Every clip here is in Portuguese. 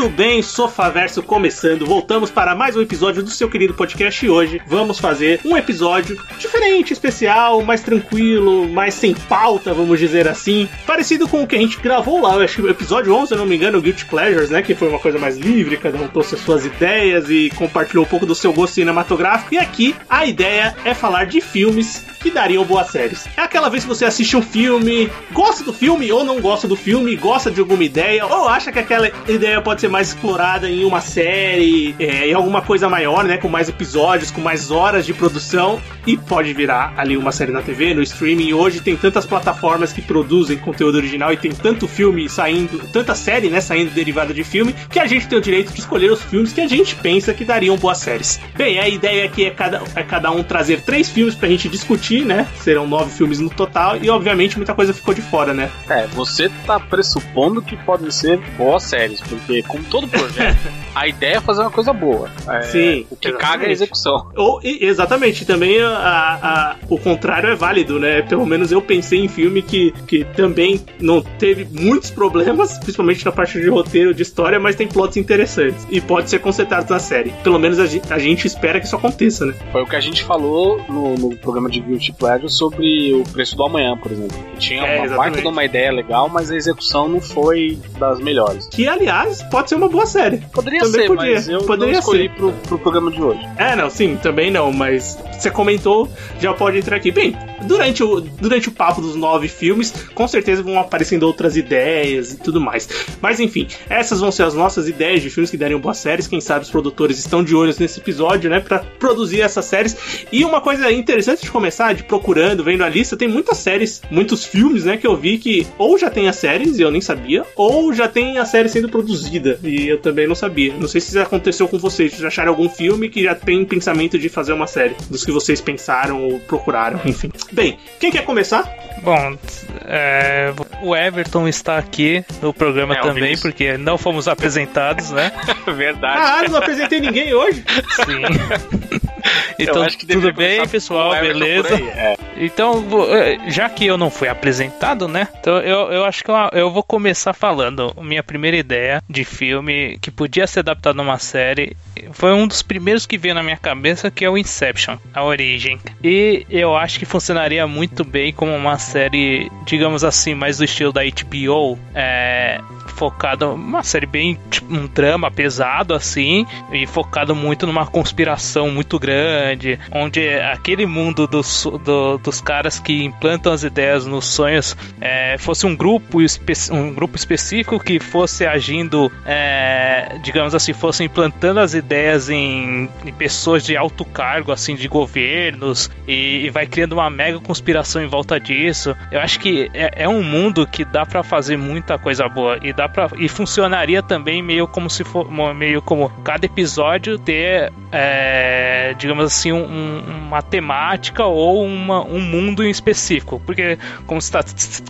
Muito bem, Sofaverso começando. Voltamos para mais um episódio do seu querido podcast e hoje vamos fazer um episódio diferente, especial, mais tranquilo, mais sem pauta, vamos dizer assim. Parecido com o que a gente gravou lá, acho que o episódio 11, se não me engano, Guilty Pleasures, né? Que foi uma coisa mais livre, cada um trouxe as suas ideias e compartilhou um pouco do seu gosto cinematográfico. E aqui a ideia é falar de filmes que dariam boas séries. É aquela vez que você assiste um filme, gosta do filme ou não gosta do filme, gosta de alguma ideia, ou acha que aquela ideia pode ser mais explorada em uma série, é, em alguma coisa maior, né? Com mais episódios, com mais horas de produção, e pode virar ali uma série na TV, no streaming. Hoje tem tantas plataformas que produzem conteúdo original e tem tanto filme saindo, tanta série, né? Saindo derivada de filme, que a gente tem o direito de escolher os filmes que a gente pensa que dariam boas séries. Bem, a ideia aqui é cada, é cada um trazer três filmes pra gente discutir, né? Serão nove filmes no total, e obviamente muita coisa ficou de fora, né? É, você tá pressupondo que podem ser boas séries, porque como todo projeto, a ideia é fazer uma coisa boa. É, Sim, O que exatamente. caga é a execução. Ou, e- exatamente, também a, a- o contrário é válido, né? Pelo menos eu pensei em filme que, que também não teve muitos problemas, principalmente na parte de roteiro, de história, mas tem plots interessantes e pode ser consertado na série. Pelo menos a, a gente espera que isso aconteça, né? Foi o que a gente falou no, no programa de Guilty Pleasure sobre o preço do amanhã, por exemplo. Que tinha É, uma exatamente. parte de uma ideia legal, mas a execução não foi das melhores. Que, aliás, pode ser uma boa série. Poderia Também ser, podia, mas eu poderia não escolhi ser. pro, pro programa de hoje. É, não, sim, também não, mas você comentou, já pode entrar aqui. Bem, durante o, durante o papo dos nove filmes, com certeza vão aparecendo outras ideias e tudo mais. Mas enfim, essas vão ser as nossas ideias de filmes que dariam boas séries. Quem sabe os produtores estão de olho nesse episódio, né, pra produzir essas séries. E uma coisa interessante de começar, de procurando, vendo a lista, tem muitas séries, muitos filmes, né, que eu vi que ou já tem as séries e eu nem sabia, ou já tem a série sendo produzida e eu também não sabia. Não sei se isso aconteceu com vocês, já acharam algum filme que já tem pensamento de fazer uma série, dos que vocês pensaram ou procuraram, enfim. Bem, quem quer começar? Bom, é, o Everton está aqui no programa É, também, Vinícius. porque não fomos apresentados, né? Verdade. Ah, não apresentei ninguém hoje. Sim. Então, tudo bem, pessoal, beleza? é. Então, eh, já que eu não fui apresentado, né? Então eu, eu acho que eu, eu vou começar falando. Minha primeira ideia de filme que podia ser adaptado numa série foi um dos primeiros que veio na minha cabeça, que é o Inception, a origem. E eu acho que funcionaria muito bem como uma série, digamos assim, mais do estilo da HBO. É, focado uma série bem tipo, um drama pesado assim e focado muito numa conspiração muito grande onde aquele mundo dos, do- dos caras que implantam as ideias nos sonhos é, fosse um grupo um grupo específico que fosse agindo é, digamos assim fosse implantando as ideias em, em pessoas de alto cargo assim de governos e, e vai criando uma mega conspiração em volta disso. Eu acho que é, é um mundo que dá pra fazer muita coisa boa e dá para e funcionaria também meio como se for meio como cada episódio ter é, digamos assim um- um- uma temática ou uma, um mundo em específico. Porque como está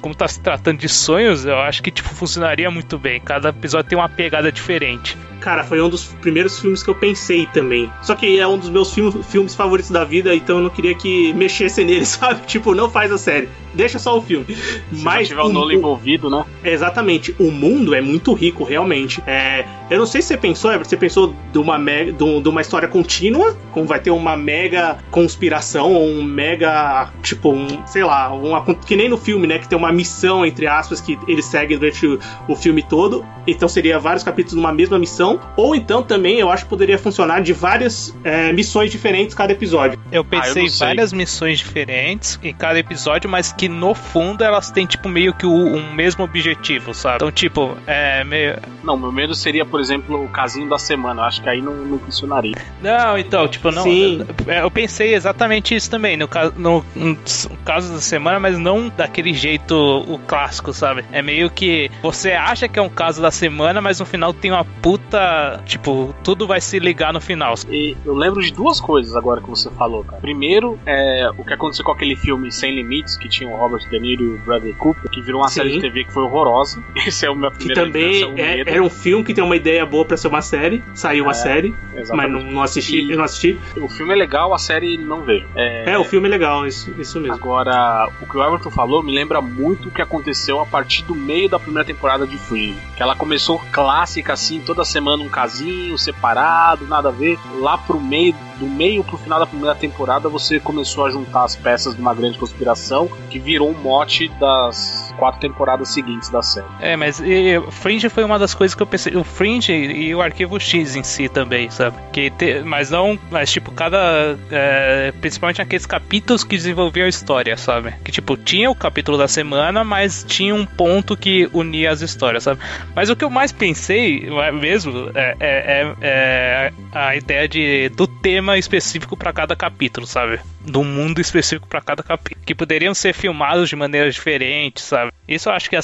como tá se tratando de sonhos eu acho que tipo funcionaria muito bem. Cada episódio tem uma pegada diferente Cara, foi um dos primeiros filmes que eu pensei também. Só que é um dos meus filmes, filmes favoritos da vida, então eu não queria que mexesse nele, sabe? Tipo, não faz a série. Deixa só o filme. Se Mas tiver o Nolan envolvido, né? Exatamente, o mundo é muito rico, realmente. É, eu não sei se você pensou, Everton, você pensou de uma, mega, de, um- de uma história contínua, como vai ter uma mega conspiração, ou um mega, tipo, um, sei lá, uma, que nem no filme, né, que tem uma missão, entre aspas, que eles seguem durante o, o filme todo. Então seria vários capítulos numa mesma missão, ou então também eu acho que poderia funcionar de várias é, missões diferentes cada episódio. Eu pensei não em sei. várias missões diferentes em cada episódio, mas que no fundo elas têm, tipo, meio que o, um mesmo objetivo, sabe? Então, tipo, é meio. Não, meu medo seria, por exemplo, o casinho da semana. Eu acho que aí não, não funcionaria. Não, então, tipo, não. Sim. Eu, eu pensei exatamente isso também, no, no, no caso da semana, mas não daquele jeito o clássico, sabe? É meio que você acha que é um caso da semana, mas no final tem uma puta tipo, tudo vai se ligar no final. E eu lembro de duas coisas agora que você falou, cara. Primeiro, é o que aconteceu com aquele filme Sem Limites, que tinha o Robert De Niro e o Bradley Cooper, que virou uma Sim. série de TV que foi horrorosa. Esse é o meu Que primeiro também é- era um filme que tem uma ideia boa pra ser uma série. Saiu uma É, série, mas não, não assisti. E- Eu não assisti. O filme é legal, a série não vejo. É, o filme é legal, isso, isso mesmo. Agora, o que o Everton falou me lembra muito o que aconteceu a partir do meio da primeira temporada de Fringe. Que ela começou clássica, assim, toda semana um casinho, separado, nada a ver. Lá pro meio, do meio pro final da primeira temporada, você começou a juntar as peças de uma grande conspiração que virou um mote das quatro temporadas seguintes da série. É, mas e, Fringe foi uma das coisas que eu pensei. O Fringe e o arquivo X em si também, sabe? Que te- mas não. Mas tipo, cada. é, principalmente aqueles capítulos que desenvolviam a história, sabe? Que tipo, tinha o capítulo da semana, mas tinha um ponto que unia as histórias, sabe? Mas o que eu mais pensei é mesmo é, é- é- é a ideia de, do tema específico para cada capítulo, sabe? Do mundo específico para cada capítulo. Que poderiam ser filmados de maneiras diferentes, sabe? Isso eu acho que ia,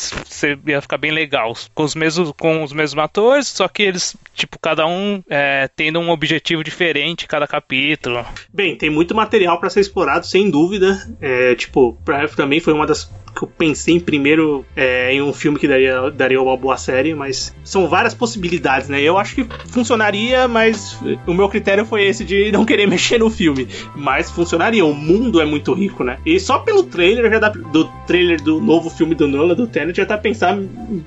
ia ficar bem legal. Com os mesmos, com os mesmos atores, só que eles, tipo, cada um é, tendo um objetivo diferente cada capítulo. Bem, tem muito material pra ser explorado, sem dúvida. É, tipo, pra- também foi uma das que eu pensei em primeiro é, em um filme que daria, daria uma boa série, mas são várias possibilidades, né? Eu acho que funcionaria, mas o meu critério foi esse de não querer mexer no filme. Mas funcionaria, o mundo é muito rico, né? E só pelo trailer já dá, do trailer do novo filme do Nolan, do Tenet, dá pra pensar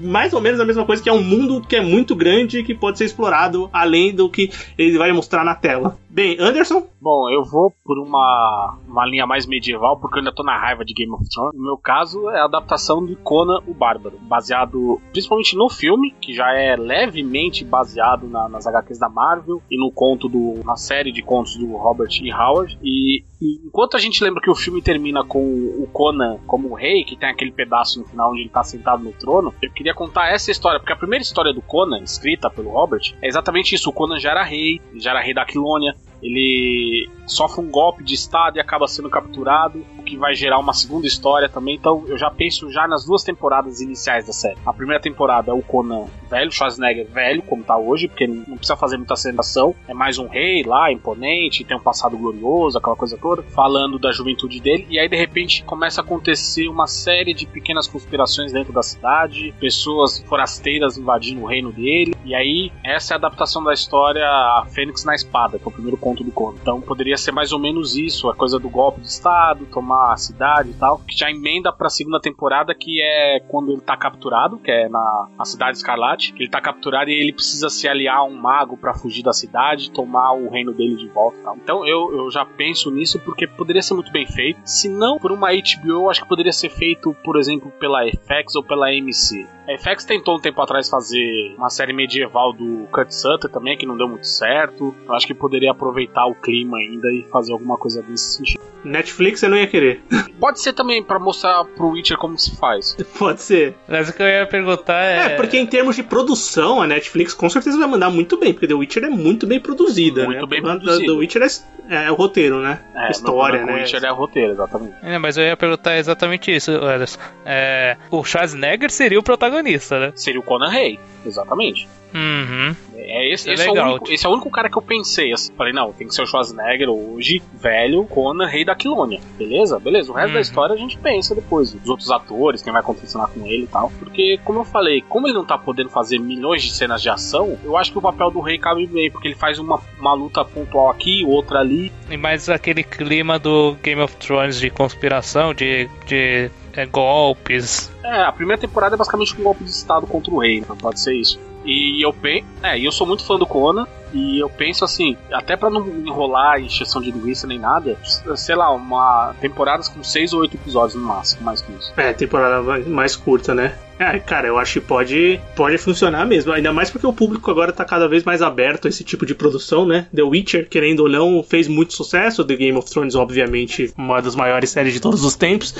mais ou menos a mesma coisa, que é um mundo que é muito grande e que pode ser explorado além do que ele vai mostrar na tela. Bem, Anderson? Bom, eu vou por uma, uma linha mais medieval, porque eu ainda tô na raiva de Game of Thrones. No meu caso, é a adaptação de Conan o Bárbaro, baseado principalmente no filme, que já é levemente baseado na- nas HQs da Marvel e no conto do. na série de contos do Robert E. Howard. E, e enquanto a gente lembra que o filme termina com o Conan como rei, que tem aquele pedaço no final onde ele tá sentado no trono, eu queria contar essa história, porque a primeira história do Conan, escrita pelo Robert, é exatamente isso. O Conan já era rei, já era rei da Aquilônia, ele sofre um golpe de estado e acaba sendo capturado, que vai gerar uma segunda história também. Então eu já penso já nas duas temporadas iniciais da série. A primeira temporada é o Conan velho, Schwarzenegger velho, como tá hoje, porque não precisa fazer muita acentuação. É mais um rei lá, imponente, tem um passado glorioso, aquela coisa toda, falando da juventude dele. E aí de repente começa a acontecer uma série de pequenas conspirações dentro da cidade, pessoas forasteiras invadindo o reino dele. E aí essa é a adaptação da história A Fênix na Espada, que é o primeiro conto do Conan. Então poderia ser mais ou menos isso, a coisa do golpe de estado, tomar a cidade e tal, que já emenda pra segunda temporada, que é quando ele tá capturado, que é na, na cidade Escarlate, ele tá capturado e ele precisa se aliar a um mago pra fugir da cidade, tomar o reino dele de volta e tal. Então eu, eu já penso nisso porque poderia ser muito bem feito. Se não por uma HBO, acho que poderia ser feito, por exemplo, pela FX ou pela AMC. A FX tentou um tempo atrás fazer uma série medieval do Kurt Sutter também, que não deu muito certo. Eu acho que poderia aproveitar o clima ainda e fazer alguma coisa nesse sentido. Netflix eu não ia querer. Pode ser também pra mostrar pro Witcher como se faz. Pode ser. Mas o que eu ia perguntar é. É, porque em termos de produção, a Netflix com certeza vai mandar muito bem, porque The Witcher é muito bem produzida, Muito né? bem O produzido. The Witcher é, é o roteiro, né? É, História, né? O Witcher é roteiro, exatamente. É, mas eu ia perguntar exatamente isso, Anderson. É, o Schwarzenegger seria o protagonista, né? Seria o Conan Rei, exatamente. Uhum. É esse, É esse, é o legal, único, tipo. esse é o único cara que eu pensei. Assim. Falei, não, tem que ser o Schwarzenegger hoje, velho, Conan, rei da Quilônia. Beleza? Beleza. O resto da Uhum. história a gente pensa depois. Os outros atores, quem vai acontecer lá com ele e tal. Porque, como eu falei, como ele não tá podendo fazer milhões de cenas de ação, eu acho que o papel do rei cabe bem, porque ele faz uma, uma luta pontual aqui, outra ali. E mais aquele clima do Game of Thrones de conspiração, de, de é, golpes. É, a primeira temporada é basicamente um golpe de estado contra o rei, então pode ser isso. E eu penso. É, eu sou muito fã do Conan. E eu penso assim, até pra não enrolar encheção de linguiça nem nada, sei lá, uma temporadas com seis ou oito episódios no máximo, mais que isso. É, temporada mais- mais curta, né? É, cara, eu acho que pode, pode funcionar mesmo. Ainda mais porque o público agora tá cada vez mais aberto a esse tipo de produção, né? The Witcher, querendo ou não, fez muito sucesso. The Game of Thrones, obviamente, uma das maiores séries de todos os tempos.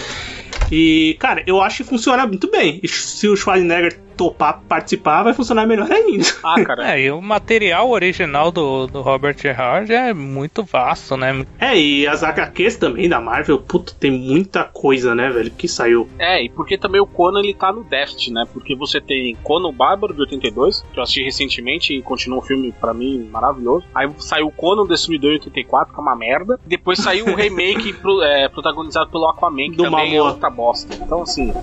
E, cara, eu acho que funciona muito bem. E se o Schwarzenegger topar participar, vai funcionar melhor ainda. Ah, cara. É, e o material original do, do Robert Gerhard é muito vasto, né? É, e as HQs também da Marvel, puto, tem muita coisa, né, velho, que saiu. É, e porque também o Conan ele tá no déficit, né? Porque você tem Conan o Bárbaro de 82, que eu assisti recentemente e continua um filme pra mim maravilhoso. Aí saiu o Conan Destruidor em 84, que é uma merda. Depois saiu o remake pro, é, protagonizado pelo Aquaman, que Do também Momoa. é outra bosta. Então, assim,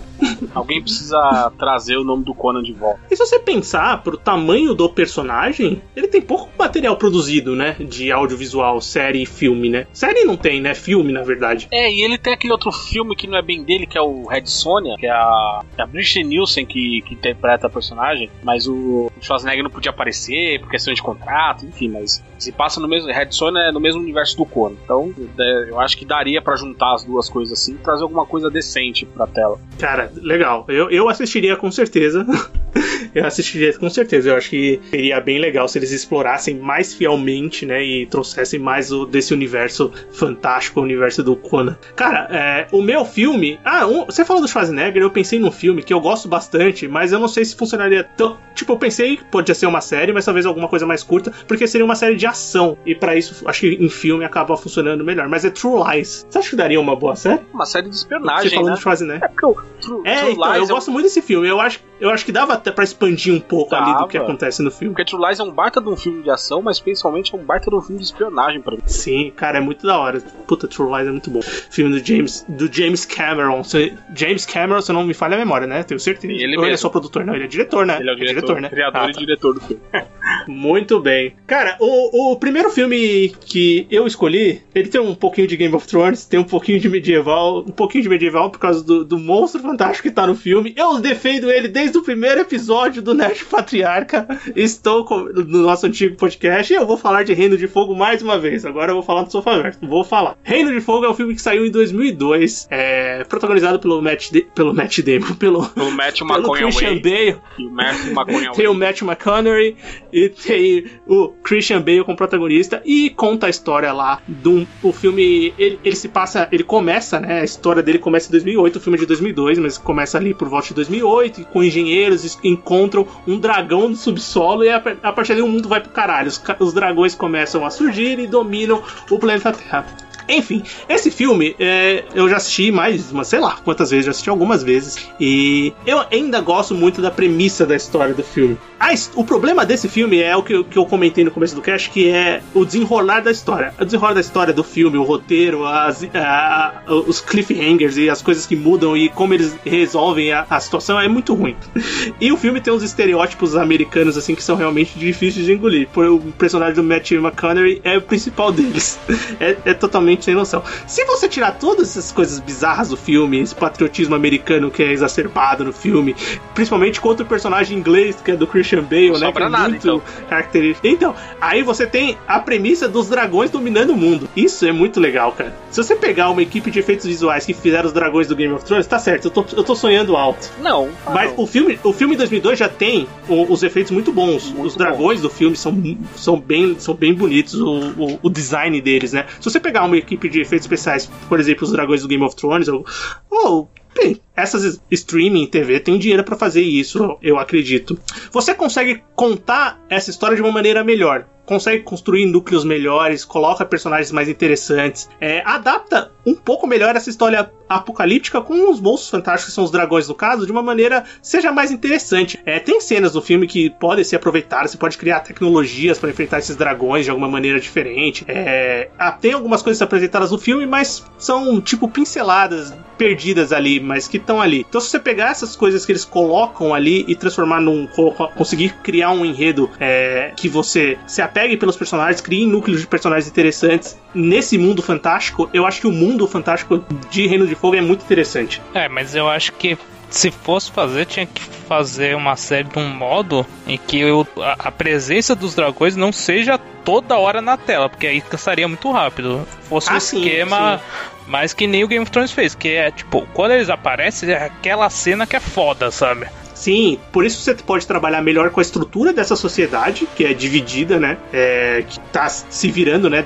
alguém precisa trazer o nome do Conan de volta. E se você pensar pro tamanho do personagem, ele tem pouco material produzido, né? De audiovisual, série e filme, né? Série não tem, né? Filme, na verdade. É, e ele tem aquele outro filme que não é bem dele, que é o Red Sonja, que é a, é a Bridget Nielsen que, que interpreta a personagem, mas o Schwarzenegger não podia aparecer por questão de contrato, enfim, mas se passa no mesmo. Red Sonja é no mesmo universo do Conan. Então, é, eu acho que daria pra juntar as duas coisas assim e trazer alguma coisa decente pra tela. Cara, legal. Eu, eu assistiria com certeza. eu assistiria com certeza. Eu acho que seria bem legal se eles explorassem mais fielmente, né? E trouxessem mais o, desse universo fantástico, o universo do Conan. Cara, é, o meu filme. Ah, um- você falou do Schwarzenegger, eu pensei num filme que eu gosto bastante, mas eu não sei se funcionaria tão. Tipo, eu pensei que podia ser uma série, mas talvez alguma coisa mais curta, porque seria uma série de ação. E pra isso, acho que em filme acaba funcionando melhor. Mas é True Lies. Você acha que daria uma boa série? Uma série de Você espionagem, falou né? do Schwarzenegger. É porque o True, É, True então, Lies eu é um- gosto muito desse filme. Eu acho, eu acho que dava até pra expandir um pouco ali do que Dava. acontece no filme. Porque True Lies é um baita de um filme de ação, mas principalmente é um baita de um filme de espionagem pra mim. Sim, cara, é muito da hora. Puta, True Lies é muito bom. Filme do James, do James Cameron. Se- James Cameron, se eu não me falha a memória, né? Tenho certeza. Ele Ou ele é só produtor? Não, ele é diretor, né? Ele é o diretor, né? criador Ah, e tá. diretor do filme. Muito bem. Cara, o, o primeiro filme que eu escolhi, ele tem um pouquinho de Game of Thrones, tem um pouquinho de medieval, um pouquinho de medieval por causa do, do monstro fantástico que tá no filme. Eu defendo ele desde o primeiro episódio do Nerd Patriarca. Estou com- no nosso antigo podcast e eu vou falar de Reino de Fogo mais uma vez. Agora eu vou falar do Sofaverso. Vou falar. Reino de Fogo é um filme que saiu em 2002, é, protagonizado pelo Matt, Da- pelo Matt Damon, pelo, O Matthew pelo. Christian Bale. E o Matthew McConaughey. Tem o Matthew McConaughey e tem o Christian Bale como protagonista e conta a história lá do o filme ele, ele se passa ele começa né a história dele começa em 2008 o filme é de 2002 mas começa ali por volta de 2008 e com engenheiros encontram um dragão no subsolo e a, a partir daí o mundo vai pro caralho. Os, os dragões começam a surgir e dominam o planeta Terra enfim, esse filme é, eu já assisti mais, uma, sei lá quantas vezes, já assisti algumas vezes. E eu ainda gosto muito da premissa da história do filme. A o problema desse filme é o que, eu- que eu comentei no começo do cast, que é o desenrolar da história. O desenrolar da história do filme, o roteiro, as, a- os cliffhangers e as coisas que mudam e como eles resolvem a, a situação é muito ruim. E o filme tem uns estereótipos americanos assim que são realmente difíceis de engolir. Por o personagem do Matthew McConaughey é o principal deles. É, é totalmente sem noção. Se você tirar todas essas coisas bizarras do filme, esse patriotismo americano que é exacerbado no filme, principalmente contra o personagem inglês que é do Christian Bale, Não né? Que é nada, muito então. característico. Então, aí você tem a premissa dos dragões dominando o mundo. Isso é muito legal, cara. Se você pegar uma equipe de efeitos visuais que fizeram os dragões do Game of Thrones, tá certo, eu tô, eu tô sonhando alto. Não. Mas não. o filme, o filme de 2002 já tem o- os efeitos muito bons. Muito os dragões do filme são, são, bem, são bem bonitos, o, o, o design deles, né? Se você pegar uma equipe de efeitos especiais, por exemplo, os dragões do Game of Thrones, ou. ou bem, essas streaming TV tem dinheiro pra fazer isso, eu acredito. Você consegue contar essa história de uma maneira melhor. Consegue construir núcleos melhores, coloca personagens mais interessantes, é, adapta um pouco melhor essa história apocalíptica com os monstros fantásticos, que são os dragões no caso, de uma maneira seja mais interessante. É, tem cenas no filme que podem ser aproveitadas, você pode criar tecnologias para enfrentar esses dragões de alguma maneira diferente. É, ah, tem algumas coisas apresentadas no filme, mas são tipo pinceladas perdidas ali, mas que estão ali. Então, se você pegar essas coisas que eles colocam ali e transformar num. conseguir criar um enredo é, que você se apegue pelos personagens, crie núcleos de personagens interessantes nesse mundo fantástico, eu acho que o mundo fantástico de Reino de Fogo é muito interessante. É, mas eu acho que se fosse fazer, tinha que fazer uma série de um modo em que o- a, a presença dos dragões não seja toda hora na tela, porque aí cansaria muito rápido. Fosse um Ah, sim, esquema mais que nem o Game of Thrones fez, que é tipo, quando eles aparecem, é aquela cena que é foda, sabe? Sim, por isso você pode trabalhar melhor com a estrutura dessa sociedade, que é dividida, né? É, que tá se virando, né?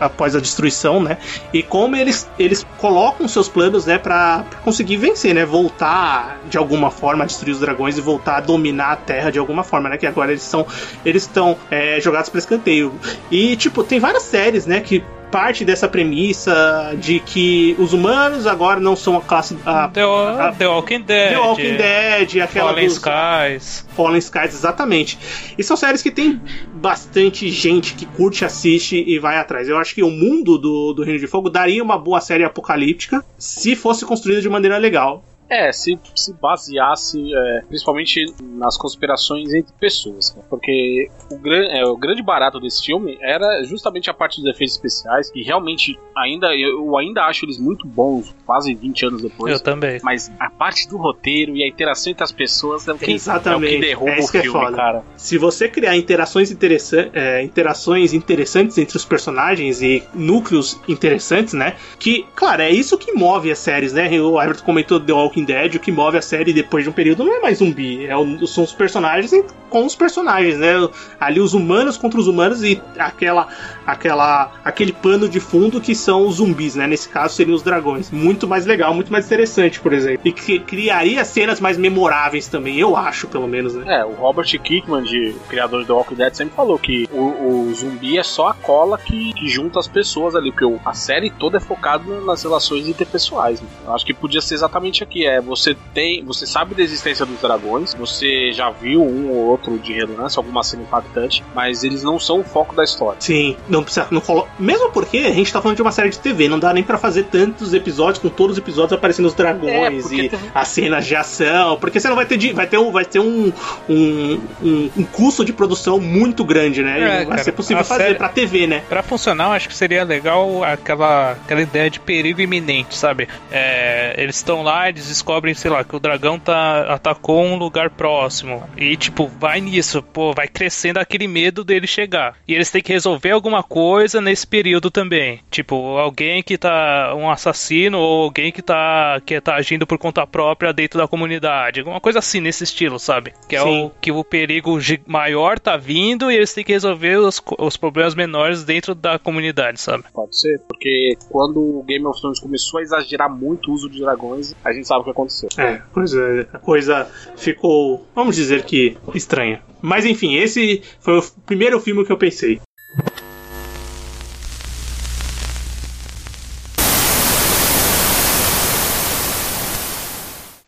após a destruição, né? E como eles, eles colocam seus planos, né? Pra, pra conseguir vencer, né? Voltar de alguma forma a destruir os dragões e voltar a dominar a Terra de alguma forma, né? Que agora eles são eles estão é, jogados para escanteio. E, tipo, tem várias séries, né? Que parte dessa premissa de que os humanos agora não são a classe. A, The, a- The Walking Dead. The Walking Dead, aquela Fallen dos- Skies. Fallen Skies, exatamente. E são séries que tem bastante gente que curte, assiste e vai atrás. Eu acho que o mundo do, do Reino de Fogo daria uma boa série apocalíptica se fosse construída de maneira legal. É, se, se baseasse é, principalmente nas conspirações entre pessoas. cara. Porque o, gran, é, o grande barato desse filme era justamente a parte dos efeitos especiais, que realmente ainda eu ainda acho eles muito bons, quase 20 anos depois. Eu também. Mas a parte do roteiro e a interação entre as pessoas é o que, Exatamente, é o que derruba é isso o que é filme, foda. cara. Se você criar interações, interessan é, interações interessantes entre os personagens e núcleos interessantes, né? Que, claro, é isso que move as séries, né? O Everton comentou The Walking Dead, o que move a série depois de um período não é mais zumbi, é o- são os personagens com os personagens, né? Ali os humanos contra os humanos e aquela, aquela, aquele pano de fundo que são os zumbis, né? Nesse caso seriam os dragões. Muito mais legal, muito mais interessante, por exemplo. E que criaria cenas mais memoráveis também, eu acho, pelo menos, né? É, o Robert Kirkman, de, criador do The Walking Dead, sempre falou que o, o zumbi é só a cola que, que junta as pessoas ali, porque a série toda é focada nas relações interpessoais. Né? Eu acho que podia ser exatamente aqui. É, você tem. Você sabe da existência dos dragões, você já viu um ou outro de relance, alguma cena impactante, mas eles não são o foco da história. Sim, não precisa. Não. Mesmo porque a gente tá falando de uma série de TV, não dá nem pra fazer tantos episódios com todos os episódios aparecendo os dragões É, e teve- as cenas de ação, porque você não vai ter de- vai ter um vai ter um, um, um, um custo de produção muito grande, né? É, vai cara, ser possível fazer série- pra TV, né? Pra funcionar, acho que seria legal aquela, aquela ideia de perigo iminente, sabe? É, eles estão lá, eles descobrem, sei lá, que o dragão tá, atacou um lugar próximo. E, tipo, vai nisso, pô, vai crescendo aquele medo dele chegar. E eles têm que resolver alguma coisa nesse período também. Tipo, alguém que tá. um assassino ou alguém que tá, que tá agindo por conta própria dentro da comunidade. Alguma coisa assim, nesse estilo, sabe? Que é Sim. o que o perigo maior tá vindo e eles têm que resolver os, os problemas menores dentro da comunidade, sabe? Pode ser, porque quando o Game of Thrones começou a exagerar muito o uso de dragões, a gente sabe o que aconteceu. É, coisa, a coisa ficou, vamos dizer que estranha. Mas enfim, esse foi o primeiro filme que eu pensei.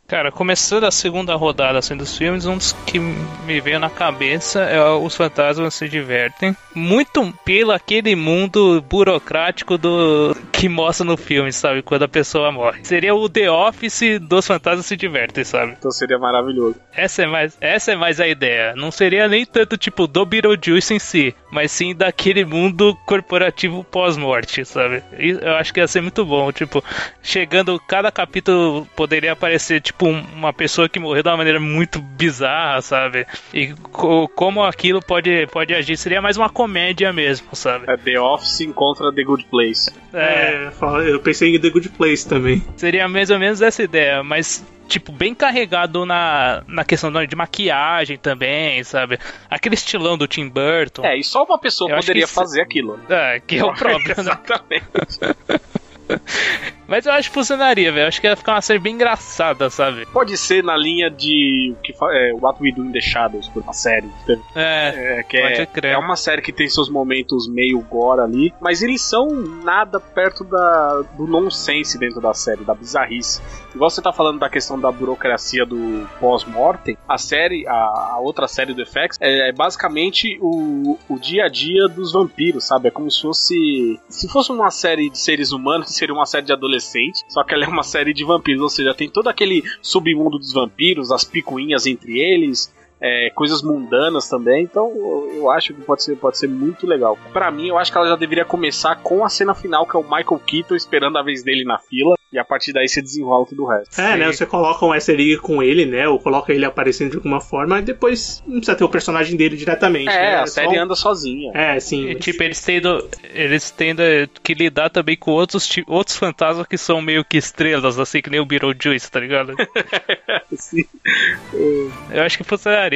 Cara, começando a segunda rodada assim, dos filmes, um dos que me veio na cabeça é Os Fantasmas Se Divertem. Muito pelo aquele mundo burocrático do que mostra no filme, sabe? Quando a pessoa morre. Seria o The Office dos Fantasmas Se Divertem, sabe? Então seria maravilhoso. Essa é mais, essa é mais a ideia. Não seria nem tanto tipo do Beetlejuice em si, mas sim daquele mundo corporativo pós-morte, sabe? E eu acho que ia ser muito bom. Tipo, chegando, cada capítulo poderia aparecer tipo um- uma pessoa que morreu de uma maneira muito bizarra, sabe? E co- como aquilo pode, pode agir. Seria mais uma comédia mesmo, sabe? É The Office encontra The Good Place. É, É, eu pensei em The Good Place também. Seria mais ou menos essa ideia, mas tipo bem carregado na, na questão de maquiagem também, sabe? Aquele estilão do Tim Burton. É, e só uma pessoa Eu poderia que fazer aquilo. É, que é o próprio, né? Exatamente. Mas eu acho que funcionaria, velho. Acho que ia ficar uma série bem engraçada, sabe? Pode ser na linha de o que é, What We Do in the Shadows, por uma série. É, É, que Pode é, é uma série que tem seus momentos meio gore ali, mas eles são nada perto da, do nonsense dentro da série, da bizarrice. Igual você tá falando da questão da burocracia do pós-mortem, a série, a, a outra série do FX, é, é basicamente o, o dia a dia dos vampiros, sabe? É como se fosse. Se fosse uma série de seres humanos, seria uma série de adolescente, só que ela é uma série de vampiros, ou seja, tem todo aquele submundo dos vampiros, as picuinhas entre eles, é, coisas mundanas também. Então eu, acho que pode ser, pode ser muito legal. Pra mim, eu acho que ela já deveria começar com a cena final, que é o Michael Keaton esperando a vez dele na fila. E a partir daí você desenrola tudo o resto. É, né? Você coloca um easter egg com ele, né? Ou coloca ele aparecendo de alguma forma, e depois não precisa ter o personagem dele diretamente. É, né? a só série um- anda sozinha. É, sim. E, tipo, eles tendo, eles tendo eh, que lidar também com outros, outros fantasmas que são meio que estrelas, assim que nem o Beetlejuice, tá ligado? Sim. Eu acho que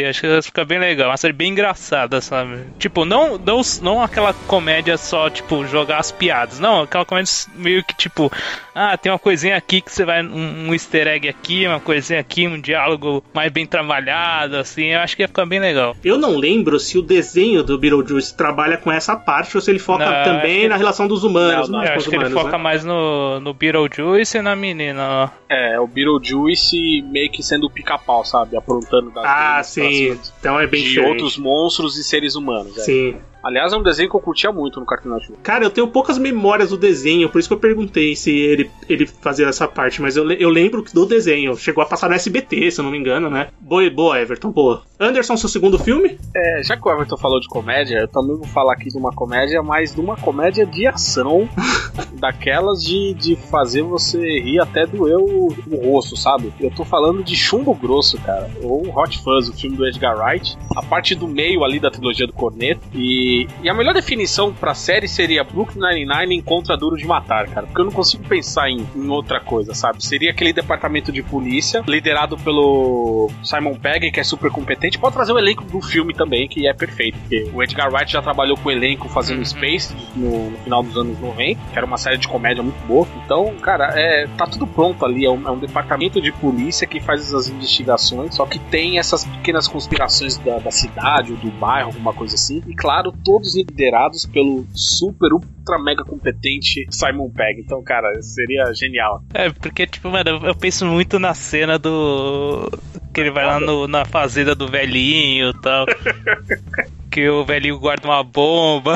acho que ia ficar bem legal. Uma série bem engraçada, sabe? Tipo, não, não, não aquela comédia só, tipo, jogar as piadas. Não, aquela comédia meio que tipo, ah, tem uma coisinha aqui que você vai. Um, um easter egg aqui, uma coisinha aqui, um diálogo mais bem trabalhado, assim. Eu acho que ia ficar bem legal. Eu não lembro se o desenho do Beetlejuice trabalha com essa parte ou se ele foca Não, também na relação dos humanos. Não, não, mais Eu acho que ele humanos, foca né? mais no, no Beetlejuice e na menina, ó. É, o Beetlejuice meio que sendo o pica-pau, sabe? Aprontando das Ah, vezes pra sim. Então é bem de diferente. outros monstros e seres humanos. é. Sim. Aliás, é um desenho que eu curtia muito no Cartoon Network. Cara, eu tenho poucas memórias do desenho, por isso que eu perguntei se ele, ele fazia essa parte, mas eu, eu lembro do desenho. Chegou a passar no SBT, se eu não me engano, né? Boa, boa Everton, boa. Anderson, seu segundo filme? É, já que o Everton falou de comédia, eu também vou falar aqui de uma comédia, mas de uma comédia de ação, daquelas de, de fazer você rir até doer o, o rosto, sabe? Eu tô falando de Chumbo Grosso, cara, ou Hot Fuzz, o filme do Edgar Wright, a parte do meio ali da trilogia do Corneto, e, e a melhor definição pra série seria Brooklyn Nine-Nine encontra Duro de Matar, cara, porque eu não consigo pensar em, em outra coisa, sabe? Seria aquele departamento de polícia, liderado pelo Simon Pegg, que é super competente, pode trazer o elenco do filme também, que é perfeito, porque o Edgar Wright já trabalhou com o elenco fazendo Uhum. Space no, no final dos anos 90, que era uma série de comédia muito boa. Então, cara, é, tá tudo pronto ali. É um, é um departamento de polícia que faz essas investigações, só que tem essas pequenas conspirações da, da cidade ou do bairro, alguma coisa assim. E claro, todos liderados pelo super, ultra mega competente Simon Pegg. Então, cara, seria genial. É, porque, tipo, mano, eu- penso muito na cena do. Que ele vai lá no- na fazenda do velhinho e tal. que o velhinho guarda uma bomba.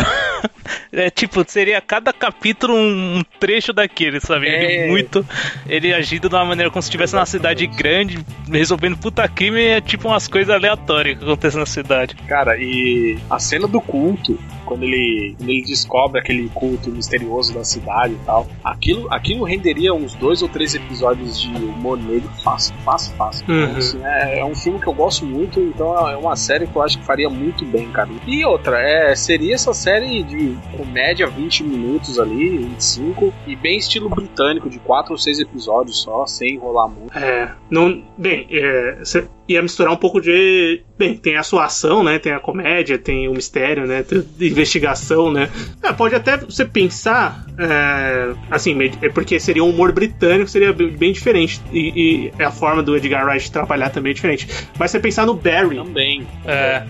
É tipo, seria cada capítulo um trecho daquele, sabe? Ele É. muito. Ele agindo de uma maneira como se estivesse numa cidade grande, resolvendo puta crime, é tipo umas coisas aleatórias que acontecem na cidade. Cara, e a cena do culto, quando ele, quando ele descobre aquele culto misterioso da cidade e tal, aquilo, aquilo renderia uns dois ou três episódios de humor negro fácil, fácil, fácil. Uhum. Então, assim, é, é um filme que eu gosto muito, então é uma série que eu acho que faria muito bem, cara. E outra, é, seria essa série de comédia 20 minutos ali, 25, e bem estilo britânico, de quatro ou seis episódios só, sem enrolar muito. É, não, bem, é, você ia misturar um pouco de, bem, tem a sua ação, né, tem a comédia, tem o mistério, né, tem investigação, né. É, pode até você pensar, é, assim, é porque seria um humor britânico, seria bem, diferente e, e a forma do Edgar Wright trabalhar também é diferente. Mas você pensar no Barry, Também. É.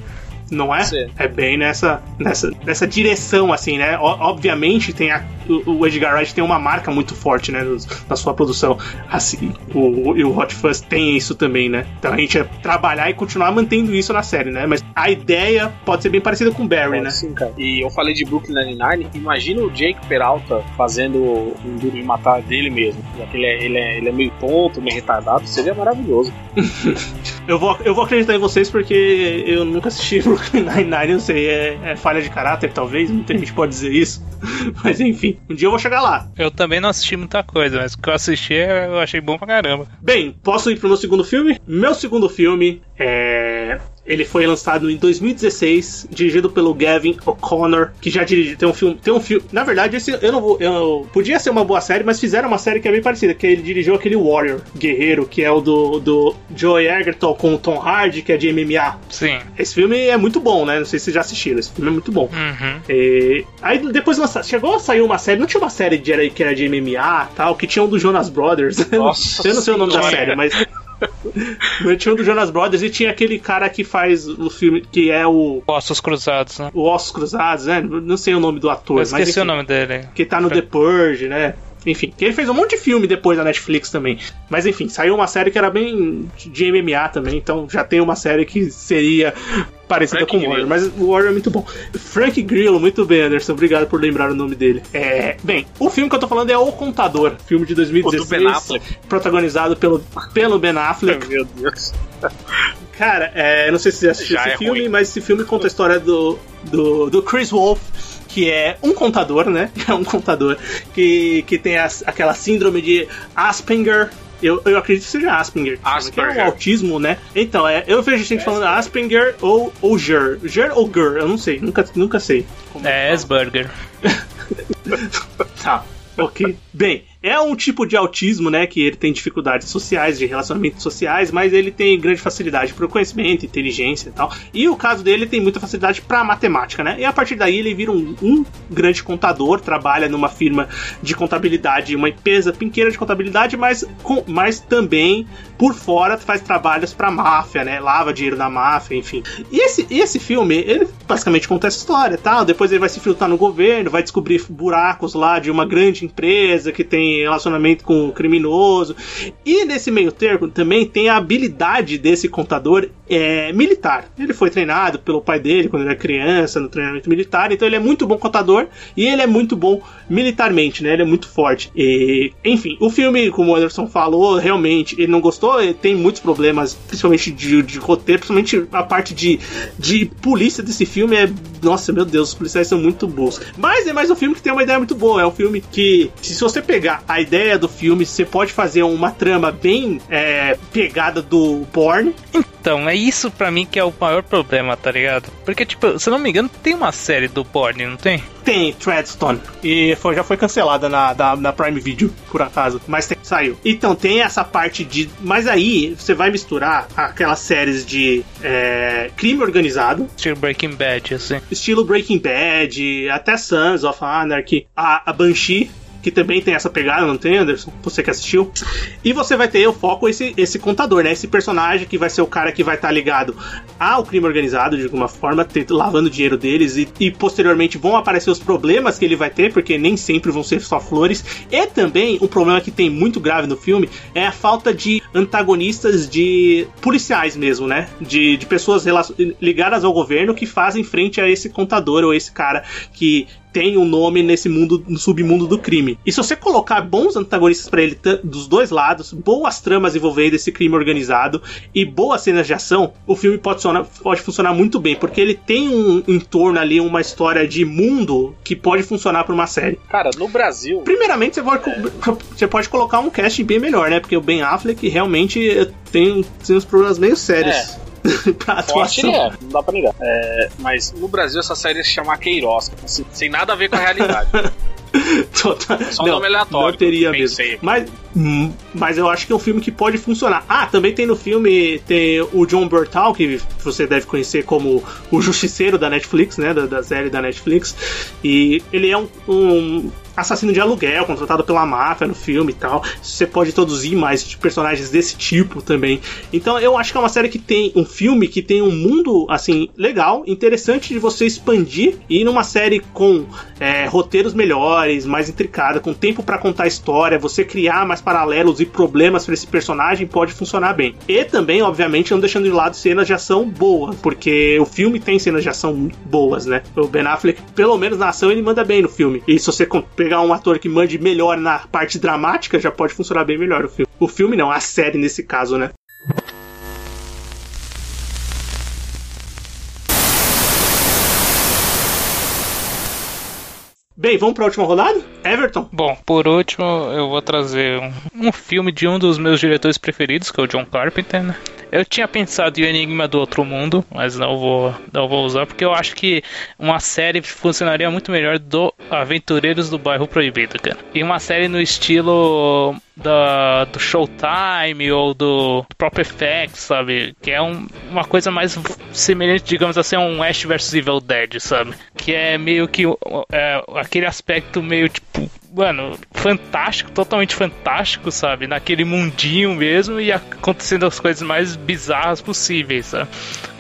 não é? Sim. É bem nessa, nessa, nessa direção, assim, né? O- obviamente, tem a- o, o Edgar Wright tem uma marca muito forte, né? nos- na sua produção. Assim, o, o- e o Hot Fuzz tem isso também, né? Então a gente é trabalhar e continuar mantendo isso na série, né? Mas a ideia pode ser bem parecida com o Barry, né? Sim, cara. E eu falei de Brooklyn Nine-Nine, imagina o Jake Peralta fazendo um duro de matar dele mesmo. Já que ele é, ele, é, ele é meio tonto, meio retardado, seria maravilhoso. Eu vou, eu vou acreditar em vocês porque eu nunca assisti Brooklyn Nine-Nine, eu sei, é, é falha de caráter, talvez, muita gente pode dizer isso. Mas enfim, um dia eu vou chegar lá. Eu também não assisti muita coisa, mas o que eu assisti eu achei bom pra caramba. Bem, posso ir pro meu segundo filme? Meu segundo filme é. Ele foi lançado em 2016, dirigido pelo Gavin O'Connor, que já dirigiu. Tem um filme. Tem um filme. Na verdade, esse eu não vou. Eu, podia ser uma boa série, mas fizeram uma série que é bem parecida, que ele dirigiu aquele Warrior, Guerreiro, que é o do, do Joey Egerton com o Tom Hardy, que é de MMA. Sim. Esse filme é muito bom, né? Não sei se vocês já assistiram. Esse filme é muito bom. Uhum. E aí depois lança- chegou a sair uma série, não tinha uma série de, que era de MMA tal, que tinha um do Jonas Brothers. Nossa eu não sei o nome da série, mas. Mas tinha um do Jonas Brothers e tinha aquele cara que faz o filme, que é o, Ossos cruzados, né? o Ossos Cruzados, né? Não sei o nome do ator, Eu mas. esqueci enfim, o nome dele. Que tá no The Purge, né? Enfim, que ele fez um monte de filme depois na Netflix também. Mas enfim, saiu uma série que era bem de MMA também, então já tem uma série que seria parecida Frank com o Warrior, Grillo. mas o Warrior é muito bom. Frank Grillo, muito bem, Anderson, obrigado por lembrar o nome dele. É, bem, o filme que eu tô falando é O Contador, filme de O do 2016, Ben Affleck. protagonizado pelo, pelo Ben Affleck. Meu Deus. Cara, é, não sei se você assistiu Já esse é filme, ruim. mas esse filme conta a história do, do, do Chris Wolf, que é um contador, né? É um contador que, que tem as, aquela síndrome de Asperger. Eu, eu acredito que seja Asperger. Asperger. Que é o autismo, né? Então, é, eu vejo gente falando Asperger ou, ou Ger. Ger ou Ger, eu não sei, nunca, nunca sei. como É, Asperger. Tá, ok. Bem, é um tipo de autismo, né? Que ele tem dificuldades sociais, de relacionamentos sociais, mas ele tem grande facilidade para o conhecimento, inteligência e tal. E o caso dele tem muita facilidade para matemática, né? E a partir daí ele vira um, um grande contador, trabalha numa firma de contabilidade, uma empresa pinqueira de contabilidade, mas, com, mas também por fora faz trabalhos para máfia, né? Lava dinheiro da máfia, enfim. E esse, e esse filme, ele basicamente conta essa história, tal. Depois ele vai se filtrar no governo, vai descobrir buracos lá de uma grande empresa que tem relacionamento com um criminoso. E nesse meio termo também tem a habilidade desse contador é, militar. Ele foi treinado pelo pai dele quando era criança no treinamento militar, então ele é muito bom contador e ele é muito bom militarmente, né? Ele é muito forte. E, enfim, o filme, como o Anderson falou, realmente ele não gostou, ele tem muitos problemas, principalmente de, de roteiro, principalmente a parte de, de polícia desse filme é. Nossa, meu Deus, os policiais são muito bons. Mas é mais um filme que tem uma ideia muito boa. É um filme que, se você pegar a ideia do filme, você pode fazer uma trama bem é, pegada do porn. Então, é isso pra mim que é o maior problema, tá ligado? Porque, tipo, se eu não me engano, tem uma série do Borne, não tem? Tem Treadstone. E foi- já foi cancelada na, da- na Prime Video, por acaso. Mas tem- saiu. Então tem essa parte de. Mas aí você vai misturar aquelas séries de é, crime organizado, Tipo Breaking Bad, assim. estilo Breaking Bad, até Sons of Anarchy, a, a Banshee. Que também tem essa pegada, não tem, Anderson? Você que assistiu. E você vai ter o foco esse, esse contador, né? Esse personagem que vai ser o cara que vai estar ligado ao crime organizado, de alguma forma, lavando o dinheiro deles. E, e posteriormente vão aparecer os problemas que ele vai ter, porque nem sempre vão ser só flores. E também um problema que tem muito grave no filme é a falta de antagonistas de policiais mesmo, né? De, de pessoas ligadas ao governo que fazem frente a esse contador ou esse cara que tem um nome nesse mundo, no submundo do crime. E se você colocar bons antagonistas pra ele dos dois lados, boas tramas envolvendo esse crime organizado e boas cenas de ação, o filme pode funcionar, pode funcionar muito bem, porque ele tem um entorno ali, uma história de mundo que pode funcionar pra uma série. Cara, no Brasil. Primeiramente, você pode, você pode colocar um casting bem melhor, né? Porque o Ben Affleck realmente eh, tem, tem uns problemas meio sérios pra Forte atuação. ele é, não dá pra negar. É, mas no Brasil essa série se chama Queiroz, assim, sem nada a ver com a realidade. Total- Só um nome aleatório, Não teria mesmo. Mas, hum, mas eu acho que é um filme que pode funcionar. Ah, também tem no filme tem o John Bertal, que você deve conhecer como o justiceiro da Netflix, né? Da, da série da Netflix. E ele é um, um assassino de aluguel, contratado pela máfia no filme e tal. Você pode introduzir mais personagens desse tipo também. Então eu acho que é uma série que tem um filme que tem um mundo assim legal, interessante de você expandir e numa série com é, roteiros melhores, mais intricada, com tempo pra contar a história, você criar mais paralelos e problemas pra esse personagem pode funcionar bem. E também, obviamente, não deixando de lado cenas de ação boas, porque o filme tem cenas de ação boas, né? O Ben Affleck, pelo menos na ação, ele manda bem no filme. E se você pegar um ator que mande melhor na parte dramática, já pode funcionar bem melhor o filme. O filme não, a série nesse caso, né? Bem, vamos pra última rodada? Everton? Bom, por último, eu vou trazer um, um filme de um dos meus diretores preferidos, que é o John Carpenter, né? Eu tinha pensado em Enigma do Outro Mundo, mas não vou, não vou usar, porque eu acho que uma série funcionaria muito melhor do Aventureiros do Bairro Proibido, cara. E uma série no estilo da, do Showtime ou do próprio FX, sabe? Que é um- uma coisa mais semelhante, digamos assim, a um Ash vs Evil Dead, sabe? Que é meio que é, aquele aspecto meio tipo. Mano, fantástico, totalmente fantástico, sabe? Naquele mundinho mesmo e acontecendo as coisas mais bizarras possíveis, sabe?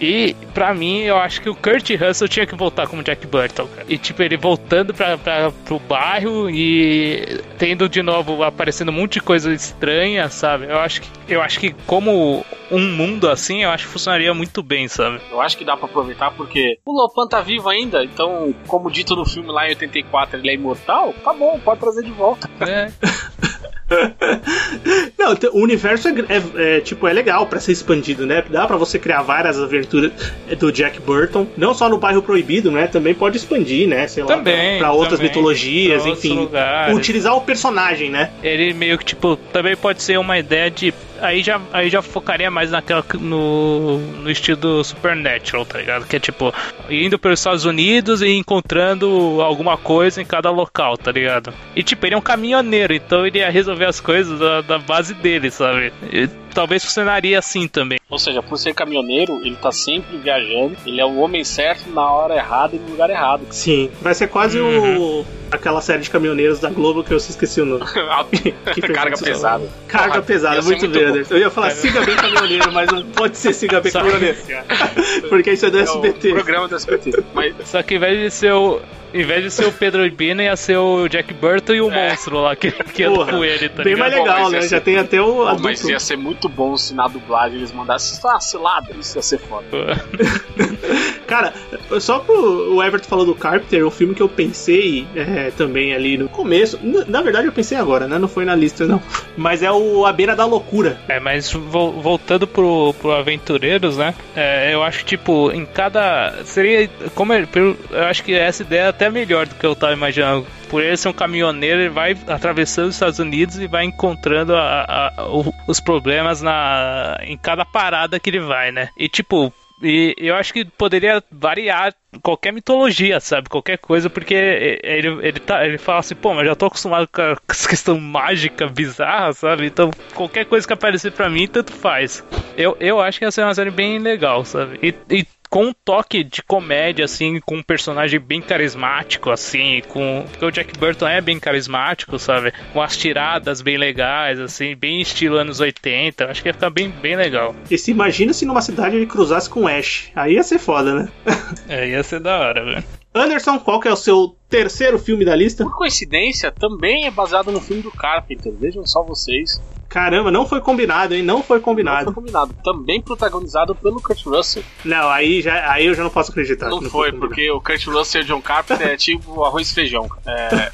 E pra mim, eu acho que o Kurt Russell tinha que voltar como Jack Burton, cara. E tipo, ele voltando pra, pra, pro bairro e tendo de novo aparecendo um monte de coisa estranha, sabe? Eu acho que, eu acho que como um mundo assim, eu acho que funcionaria muito bem, sabe? Eu acho que dá pra aproveitar porque o Lopan tá vivo ainda, então, como dito no filme lá em 84, ele é imortal, tá bom, pode trazer de volta. É. Não, o universo é, é, é, tipo, é legal para ser expandido, né? Dá para você criar várias aventuras do Jack Burton, não só no bairro proibido, né? Também pode expandir, né? Sei lá, também, pra, pra outras também, mitologias, pra enfim. Utilizar o personagem, né? Ele meio que, tipo, também pode ser uma ideia de aí já, aí já focaria mais naquela no, no estilo Supernatural, tá ligado? Que é tipo, indo pelos Estados Unidos e encontrando alguma coisa em cada local, tá ligado? E tipo, ele é um caminhoneiro, então ele ia resolver as coisas da, da base dele, sabe? E, talvez funcionaria assim também. Ou seja, por ser caminhoneiro, ele tá sempre viajando, ele é o homem certo na hora errada e no lugar errado. Sim, vai ser quase uhum. o aquela série de caminhoneiros da Globo que eu se esqueci o nome. Carga pesada. Carga pesada, muito, muito bem, Eu ia falar siga bem caminhoneiro, mas não pode ser siga bem caminhoneiro. Porque isso é do é SBT. O programa do SBT. Mas... Só que ao invés de ser o em vez de ser o Pedro Ibina, ia ser o Jack Burton e o é. monstro lá que, que anda com ele, tá Bem ligado? mais legal, né? Ser... Já tem até o. Pô, mas ia ser muito bom se na dublagem eles mandassem uma cilada, isso ia ser foda. Cara, só pro. O Everton falou do Carpenter, um filme que eu pensei é, também ali no começo. Na, verdade, eu pensei agora, né? Não foi na lista, não. Mas é o A Beira da Loucura. É, mas voltando pro, pro Aventureiros, né? É, eu acho que, tipo, em cada. Seria. Como eu, eu acho que essa ideia até até melhor do que eu tava imaginando. Por ele ser um caminhoneiro, ele vai atravessando os Estados Unidos e vai encontrando a, a, a, os problemas na, em cada parada que ele vai, né? E tipo, e eu acho que poderia variar qualquer mitologia, sabe? Qualquer coisa, porque ele, ele, tá, ele fala assim, pô, mas já tô acostumado com essa questão mágica, bizarra, sabe? Então qualquer coisa que aparecer pra mim, tanto faz. Eu, eu acho que ia ser uma série bem legal, sabe? E, e com um toque de comédia, assim, com um personagem bem carismático, assim, com. Porque o Jack Burton é bem carismático, sabe? Com as tiradas bem legais, assim, bem estilo anos 80. Acho que ia ficar bem, bem legal. E se imagina se numa cidade ele cruzasse com Ash. Aí ia ser foda, né? é, ia ser da hora, velho. Anderson, qual que é o seu terceiro filme da lista? Por coincidência, também é baseado no filme do Carpenter. Vejam só vocês. Caramba, não foi combinado, hein? Não foi combinado. Não foi combinado. Também protagonizado pelo Kurt Russell. Não, aí, já, aí eu já não posso acreditar. Não, não foi, foi porque o Kurt Russell e o John Carpenter é tipo arroz e feijão. É...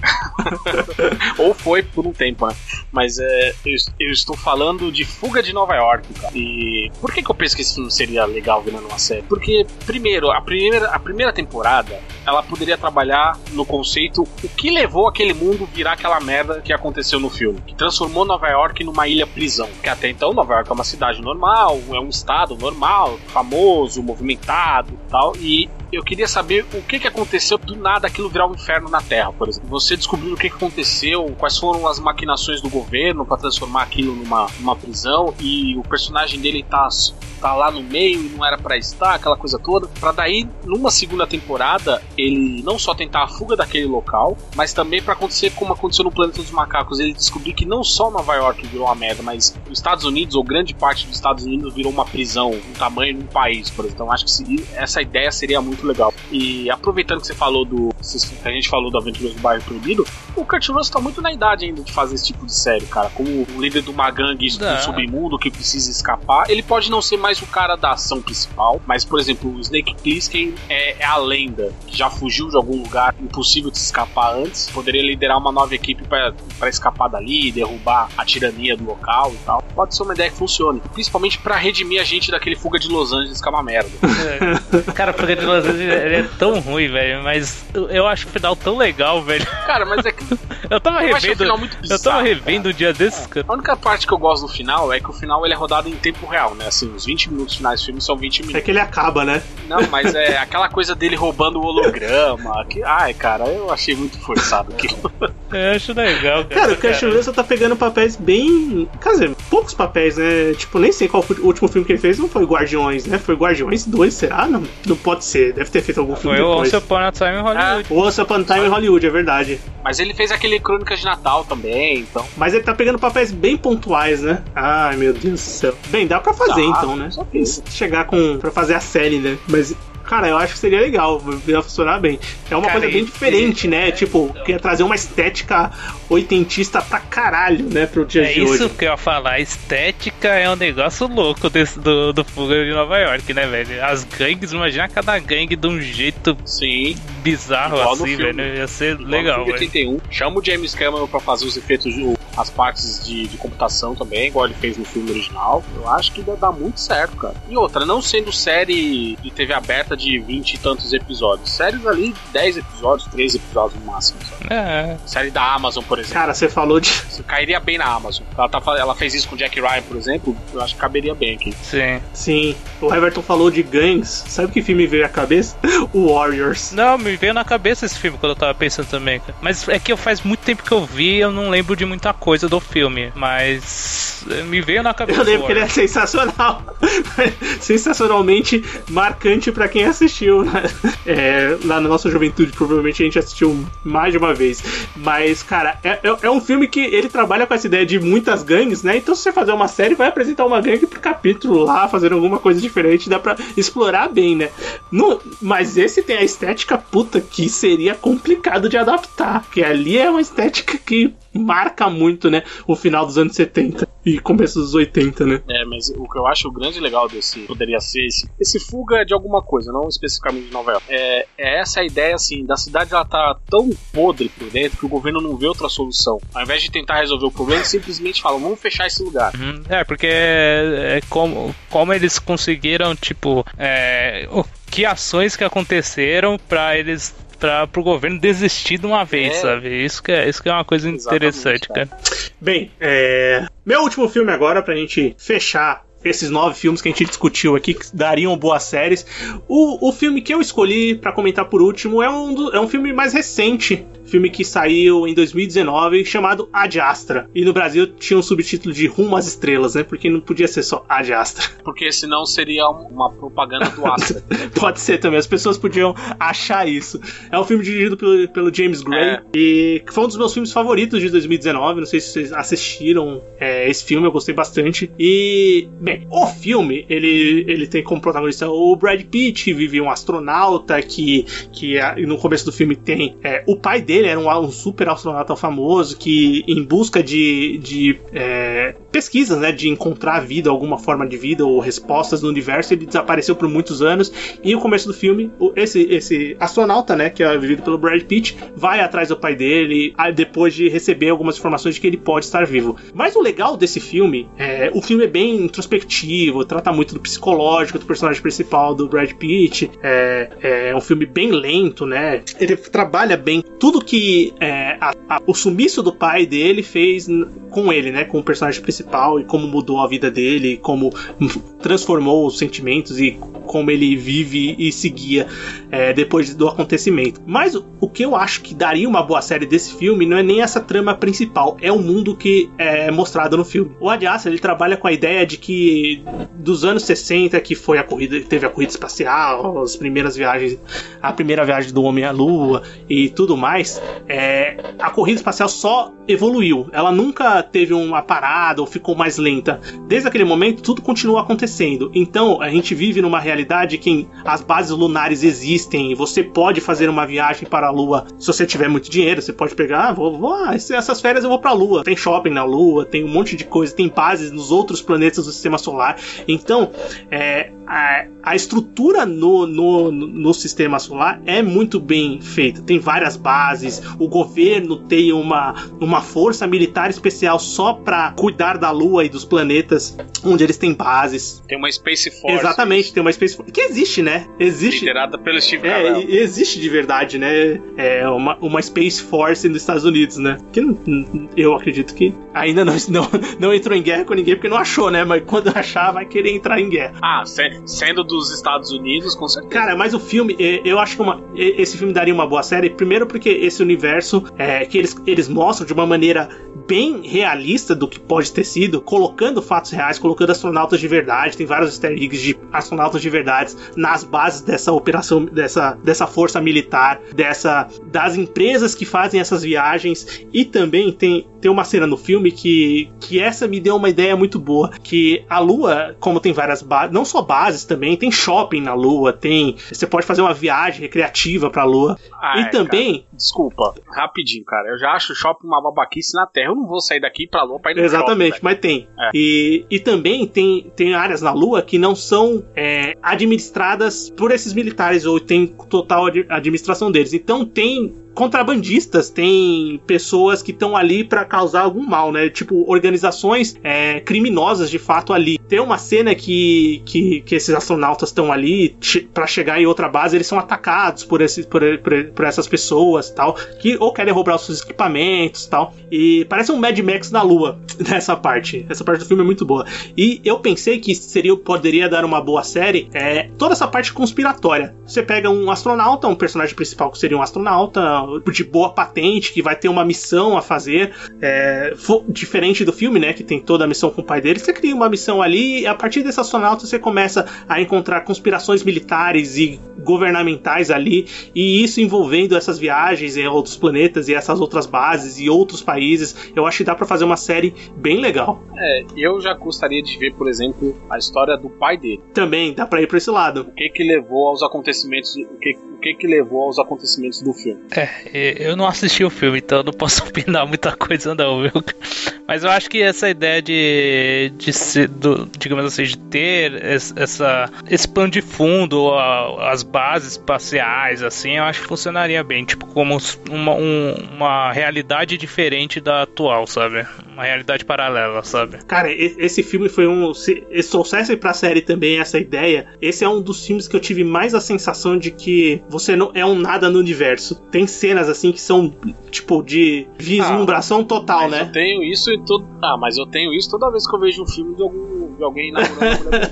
Ou foi por um tempo, né? Mas é, eu, eu, estou falando de Fuga de Nova York, cara. E por que, que eu penso que esse filme seria legal virando uma série? Porque, primeiro, a primeira, a primeira temporada ela poderia trabalhar no conceito o que levou aquele mundo virar aquela merda que aconteceu no filme. Que transformou Nova York numa ilha prisão. Que até então Nova York é uma cidade normal, é um estado normal, famoso, movimentado tal. E eu queria saber o que, que aconteceu do nada aquilo virar um inferno na Terra, por exemplo. Você descobriu o que, que aconteceu, quais foram as maquinações do governo para transformar aquilo numa, numa prisão e o personagem dele tá, tá lá no meio e não era para estar, aquela coisa toda. Para daí, numa segunda temporada, ele não só tentar a fuga daquele local, mas também para acontecer como aconteceu no Planeta dos Macacos, ele descobrir que não só Nova York virou uma merda, mas os Estados Unidos, ou grande parte dos Estados Unidos, virou uma prisão, um tamanho de um país, por exemplo. Então acho que essa ideia seria muito muito legal. E aproveitando que você falou do. que a gente falou do Aventuras do Bairro Proibido, o Kurt Russell tá muito na idade ainda de fazer esse tipo de série, cara. Como o líder de uma gangue do submundo que precisa escapar. Ele pode não ser mais o cara da ação principal, mas, por exemplo, o Snake Plissken é, é a lenda que já fugiu de algum lugar impossível de se escapar antes. Poderia liderar uma nova equipe para escapar dali, derrubar a tirania do local e tal. Pode ser uma ideia que funcione. Principalmente para redimir a gente daquele fuga de Los Angeles que é uma merda. É. Cara, fuga de Los Angeles ele é tão ruim, velho, mas eu acho o final tão legal, velho. Cara, mas é que. eu tava eu revendo. Eu, bizarro, eu tava revendo cara. um dia desses, cara. A única parte que eu gosto do final é que o final ele é rodado em tempo real, né? Assim, os 20 minutos finais do filme são 20 minutos. É que ele acaba, né? Não, mas é aquela coisa dele roubando o holograma. Que... Ai, cara, eu achei muito forçado aquilo. eu acho legal, cara. Cara, o Cash Russell tá pegando papéis bem. Quer dizer, poucos papéis, né? Tipo, nem sei qual foi o último filme que ele fez, não foi Guardiões, né? Foi Guardiões 2, será? Não, não pode ser. Deve ter feito algum filme Foi o Once Upon a Time em Hollywood. Ah, Once Upon a Time em Hollywood, é verdade. Mas ele fez aquele Crônicas de Natal também, então. Mas ele tá pegando papéis bem pontuais, né? Ai, meu Deus do céu. Bem, dá pra fazer dá, então, né? Chegar com. pra fazer a série, né? Mas Cara, eu acho que seria legal, ia funcionar bem. É uma Cara, coisa bem diferente, né? Tipo, quer trazer uma estética oitentista pra caralho, né, pro dia É de isso hoje. que eu ia falar. A estética é um negócio louco desse, do, do Fuga de Nova York, né, velho? As gangues, imagina cada gangue de um jeito Sim. bizarro Igual assim, velho. Ia ser Igual legal, velho. 81. Chama o James Cameron pra fazer os efeitos, as partes de, de computação também, igual ele fez no filme original. Eu acho que vai dar muito certo, cara. E outra, não sendo série de TV aberta de 20 e tantos episódios. Séries ali, 10 episódios, 13 episódios no máximo. sabe? É, Série da Amazon, por exemplo. Cara, você falou de. Isso cairia bem na Amazon. Ela, tá, ela fez isso com Jack Ryan, por exemplo. Eu acho que caberia bem aqui. sim. Sim, o Everton falou de gangues. Sabe que filme veio à cabeça? O Warriors. Não, me veio na cabeça esse filme quando eu tava pensando também, cara. Mas é que eu faz muito tempo que eu vi, eu não lembro de muita coisa do filme. Mas me veio na cabeça. Eu lembro que ele é sensacional. Sensacionalmente marcante pra quem assistiu. né? É, lá na nossa juventude, provavelmente a gente assistiu mais de uma vez. Mas, cara, é, é- é um filme que ele trabalha com essa ideia de muitas gangues, né? Então, se você fazer uma série, vai apresentar uma gangue por capítulo lá, fazendo alguma coisa diferente, dá pra explorar bem, né? No- mas esse tem a estética puta que seria complicado de adaptar. Que ali é uma estética que marca muito, né? O final dos anos 70 e começo dos 80, né? É, mas o que eu acho o grande legal desse poderia ser esse, esse fuga de alguma coisa, não especificamente de Nova York. É, é essa a ideia assim, da cidade ela tá tão podre por dentro que o governo não vê outra solução. Ao invés de tentar resolver o problema, eles simplesmente falam, vamos fechar esse lugar. Uhum. É, porque é, é como, como eles conseguiram, tipo, é, o- que ações que aconteceram pra eles. Pra, pro governo desistir de uma vez, É. sabe? Isso que, é, isso que é uma coisa Exatamente, interessante, cara. cara. Bem, é... meu último filme agora, pra gente fechar esses nove filmes que a gente discutiu aqui, que dariam boas séries. O, o filme que eu escolhi pra comentar por último é um, do- é um filme mais recente. Filme que saiu em 2019, chamado Ad Astra. E no Brasil tinha um subtítulo de Rumo às Estrelas, né? Porque não podia ser só Ad Astra. Porque senão seria um- uma propaganda do Astra. Pode ser também, as pessoas podiam achar isso. É um filme dirigido pelo, pelo James Gray É. e que foi um dos meus filmes favoritos de 2019. Não sei se vocês assistiram é, esse filme, eu gostei bastante. E, bem, o filme ele, ele tem como protagonista o Brad Pitt, vive um astronauta, que, que é- no começo do filme tem é, o pai dele, era um, um super astronauta famoso, que em busca de, de é, pesquisas, né, de encontrar vida, alguma forma de vida ou respostas no universo, ele desapareceu por muitos anos. E no começo do filme, esse, esse astronauta, né, que é vivido pelo Brad Pitt, vai atrás do pai dele, depois de receber algumas informações de que ele pode estar vivo. Mas o legal desse filme, é, o filme é bem introspectivo, trata muito do psicológico do personagem principal, do Brad Pitt. É, é um filme bem lento, né? Ele trabalha bem tudo que é, a- a- o sumiço do pai dele fez com ele, né? Com o personagem principal e como mudou a vida dele, como transformou os sentimentos e como ele vive e seguia é, depois do acontecimento. Mas o, que eu acho que daria uma boa série desse filme não é nem essa trama principal, é o mundo que é mostrado no filme. O Ad Astra, ele trabalha com a ideia de que dos anos 60, que foi a corrida, teve a corrida espacial, as primeiras viagens, a primeira viagem do homem à lua e tudo mais, é, a corrida espacial só evoluiu. Ela nunca teve uma parada ou ficou mais lenta. Desde aquele momento, tudo continua acontecendo. Então, a gente vive numa realidade que as bases lunares existem. Você pode fazer uma viagem para a Lua se você tiver muito dinheiro. Você pode pegar, ah, vou, vou, ah, essas férias eu vou para a Lua. Tem shopping na Lua, tem um monte de coisa, tem bases nos outros planetas do sistema solar. Então, é, a, a estrutura no, no, no sistema solar é muito bem feita. Tem várias bases, o governo tem uma, uma força militar especial só para cuidar da Lua e dos planetas onde eles têm bases. Tem uma Space Force. Exatamente, tem uma Space Force. Que existe, né? Existe. Liderada pelo Steve É, Carell. e- existe de verdade, né? É uma, uma Space Force nos Estados Unidos, né? Que eu acredito que ainda não, não, não entrou em guerra com ninguém porque não achou, né? Mas quando achar, vai querer entrar em guerra. Ah, se- sendo dos Estados Unidos, com certeza. Cara, mas o filme, eh, eu acho que uma- eh, esse filme daria uma boa série. Primeiro, porque esse universo é, que eles, eles mostram de uma maneira bem realista do que pode ter sido, colocando fatos reais, colocando astronautas de verdade. Tem vários easter eggs de astronautas de verdade nas bases dessa operação, dessa, dessa força militar, dessa das empresas que fazem essas viagens. E também tem, tem uma cena no filme que, que essa me deu uma ideia muito boa. Que a Lua, como tem várias bases, não só bases, bases também, tem shopping na Lua, tem. Você pode fazer uma viagem recreativa pra Lua. Ah, e é, também. cara, desculpa, rapidinho, cara. Eu já acho o shopping uma babaquice na Terra. Eu não vou sair daqui pra Lua pra ir no Exatamente, shopping, mas tem. É. E, e também tem, tem áreas na Lua que não são é, administradas por esses militares, ou tem total ad- administração deles. Então tem contrabandistas, tem pessoas que estão ali pra causar algum mal, né? Tipo, organizações é, criminosas de fato ali. Tem uma cena que, que, que esses astronautas estão ali para chegar em outra base, eles são atacados por, esse, por, por, por essas pessoas tal, que ou querem roubar os seus equipamentos tal. E parece um Mad Max na Lua nessa parte. Essa parte do filme é muito boa. E eu pensei que seria poderia dar uma boa série é, toda essa parte conspiratória. Você pega um astronauta, um personagem principal que seria um astronauta de boa patente, que vai ter uma missão a fazer, é, diferente do filme, né? Que tem toda a missão com o pai dele. Você cria uma missão ali e a partir desse astronauta você começa a encontrar conspirações militares e governamentais ali, e isso envolvendo essas viagens em outros planetas e essas outras bases e outros países. Eu acho que dá pra fazer uma série bem legal. É, eu já gostaria de ver, por exemplo, a história do pai dele. Também dá pra ir pra esse lado. O que que levou aos acontecimentos, o que, o que que levou aos acontecimentos do filme. É, eu não assisti o filme, então não posso opinar muita coisa não, viu? Mas eu acho que essa ideia de, de ser, do, digamos assim, de ter es- essa, esse plano de fundo, as bases espaciais, assim, eu acho que funcionaria bem, tipo, como uma, um- uma realidade diferente da atual, sabe? Uma realidade paralela, sabe? Cara, esse filme foi um. Se eles trouxessem pra série também essa ideia, esse é um dos filmes que eu tive mais a sensação de que você não é um nada no universo. Tem cenas assim que são, tipo, de vislumbração total, mas né? eu tenho isso e todo. Ah, mas eu tenho isso toda vez que eu vejo um filme de, algum, de alguém mulher.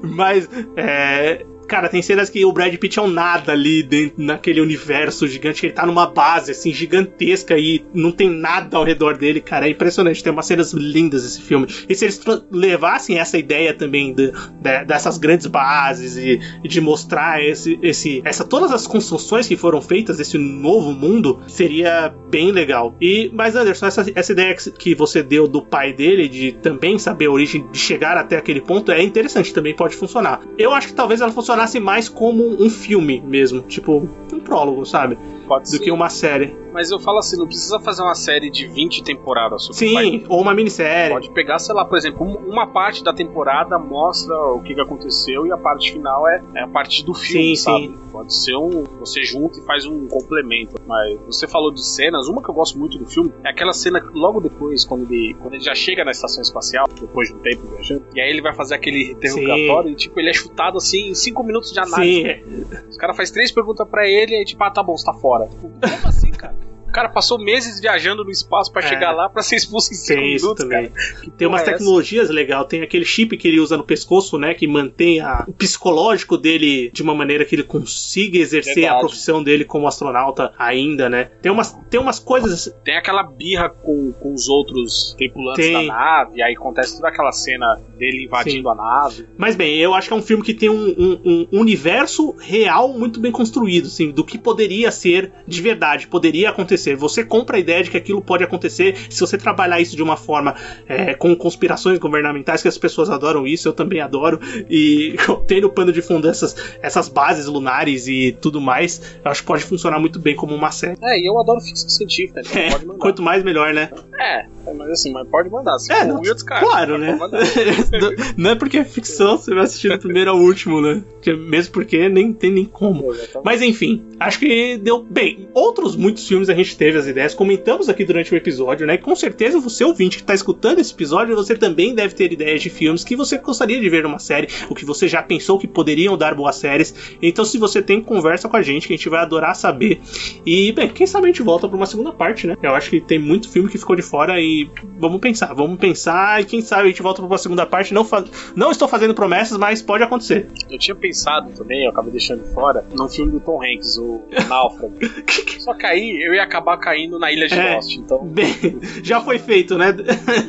Mas, é. Cara, tem cenas que o Brad Pitt é um nada ali dentro, naquele universo gigante. Ele tá numa base, assim, gigantesca e não tem nada ao redor dele, cara. É impressionante. Tem umas cenas lindas esse filme. E se eles levassem essa ideia também de- de- dessas grandes bases e, e de mostrar esse, esse, essa, todas as construções que foram feitas desse novo mundo, seria bem legal. E, mas, Anderson, essa, essa ideia que, que você deu do pai dele, de também saber a origem, de chegar até aquele ponto, é interessante, também pode funcionar. Eu acho que talvez ela funcionasse mais como um filme mesmo, tipo um prólogo, sabe? Pode Do ser. que uma série. Mas eu falo assim, não precisa fazer uma série de 20 temporadas sobre pai Sim, ou uma minissérie. Pode pegar, sei lá, por exemplo, um- uma parte da temporada mostra o que, que aconteceu e a parte final é, é a parte do filme, Sim, sabe? sim. Pode ser um. Você junta e faz um complemento. Mas você falou de cenas, uma que eu gosto muito do filme é aquela cena que logo depois, quando ele, quando ele já chega na estação espacial, depois de um tempo viajando, e aí ele vai fazer aquele interrogatório e, tipo, ele é chutado assim em 5 minutos de análise. Sim, Os caras fazem três perguntas pra ele e aí, tipo, ah, tá bom, você tá fora. Tipo, como assim, cara? O cara passou meses viajando no espaço pra É. chegar lá pra ser expulso em 5 tem isso minutos, também. Tem umas é essa? tecnologias legal, tem aquele chip que ele usa no pescoço, né, que mantém a- o psicológico dele de uma maneira que ele consiga exercer a Verdade. profissão dele como astronauta ainda, né? Tem umas, tem umas coisas Tem aquela birra com, com os outros tripulantes Tem. da nave, aí acontece toda aquela cena dele invadindo Sim. a nave. Mas bem, eu acho que é um filme que tem um, um- um universo real muito bem construído, assim, do que poderia ser de verdade, poderia acontecer. Você compra a ideia de que aquilo pode acontecer se você trabalhar isso de uma forma é, com conspirações governamentais, que as pessoas adoram isso, eu também adoro, e tem no pano de fundo essas, essas bases lunares e tudo mais, eu acho que pode funcionar muito bem como uma série. É, e eu adoro ficção científica, então É, quanto mais melhor, né? É, mas assim, mas pode mandar. Se É, não, eu descarto. Claro, né? não é porque é ficção, você vai assistir do primeiro ao último, né? Mesmo porque nem tem nem como. Mas enfim, acho que deu bem. Outros muitos filmes a gente teve as ideias, comentamos aqui durante o episódio, né? Com certeza você ouvinte que tá escutando esse episódio, você também deve ter ideias de filmes que você gostaria de ver numa série, o que você já pensou que poderiam dar boas séries. Então, se você tem, conversa com a gente, que a gente vai adorar saber. E, bem, quem sabe a gente volta pra uma segunda parte, né? Eu acho que tem muito filme que ficou de fora e vamos pensar, vamos pensar e quem sabe a gente volta pra uma segunda parte. Não, fa- não estou fazendo promessas, mas pode acontecer. Eu tinha pensado também, eu acabei deixando de fora, num filme do Tom Hanks, o Náufrago. Só que aí eu ia acabar caindo na ilha de É. Lost, então, Bem, já foi feito, né?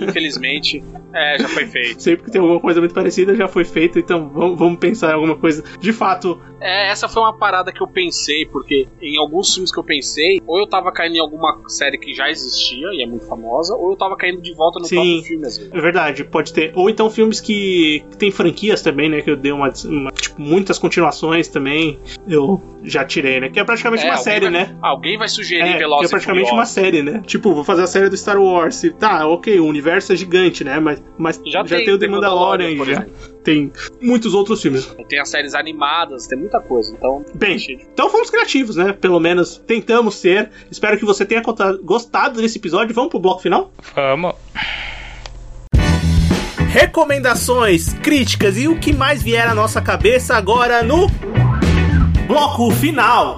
infelizmente, é, já foi feito. Sempre que tem alguma coisa muito parecida, já foi feito, então vamos, vamos pensar em alguma coisa. De fato, É, essa foi uma parada que eu pensei, porque em alguns filmes que eu pensei, ou eu tava caindo em alguma série que já existia e é muito famosa, ou eu tava caindo de volta no Sim. próprio filme, às vezes. É verdade, pode ter. Ou então filmes que, que tem franquias também, né? Que eu dei uma, uma- Tipo, muitas continuações também. Eu já tirei, né? Que é praticamente É, uma série, vai- né? Alguém vai sugerir É, que Velozes é praticamente uma série, né? Tipo, vou fazer a série do Star Wars. E, Tá, ok, o universo é gigante, né? Mas, mas já, tem, o The Mandalorian, por já tem muitos outros filmes. Tem as séries animadas, tem muita coisa. Então, Bem, então fomos criativos, né? Pelo menos tentamos ser. Espero que você tenha gostado desse episódio. Vamos pro bloco final? Vamos. recomendações, críticas e o que mais vier à nossa cabeça agora no bloco final.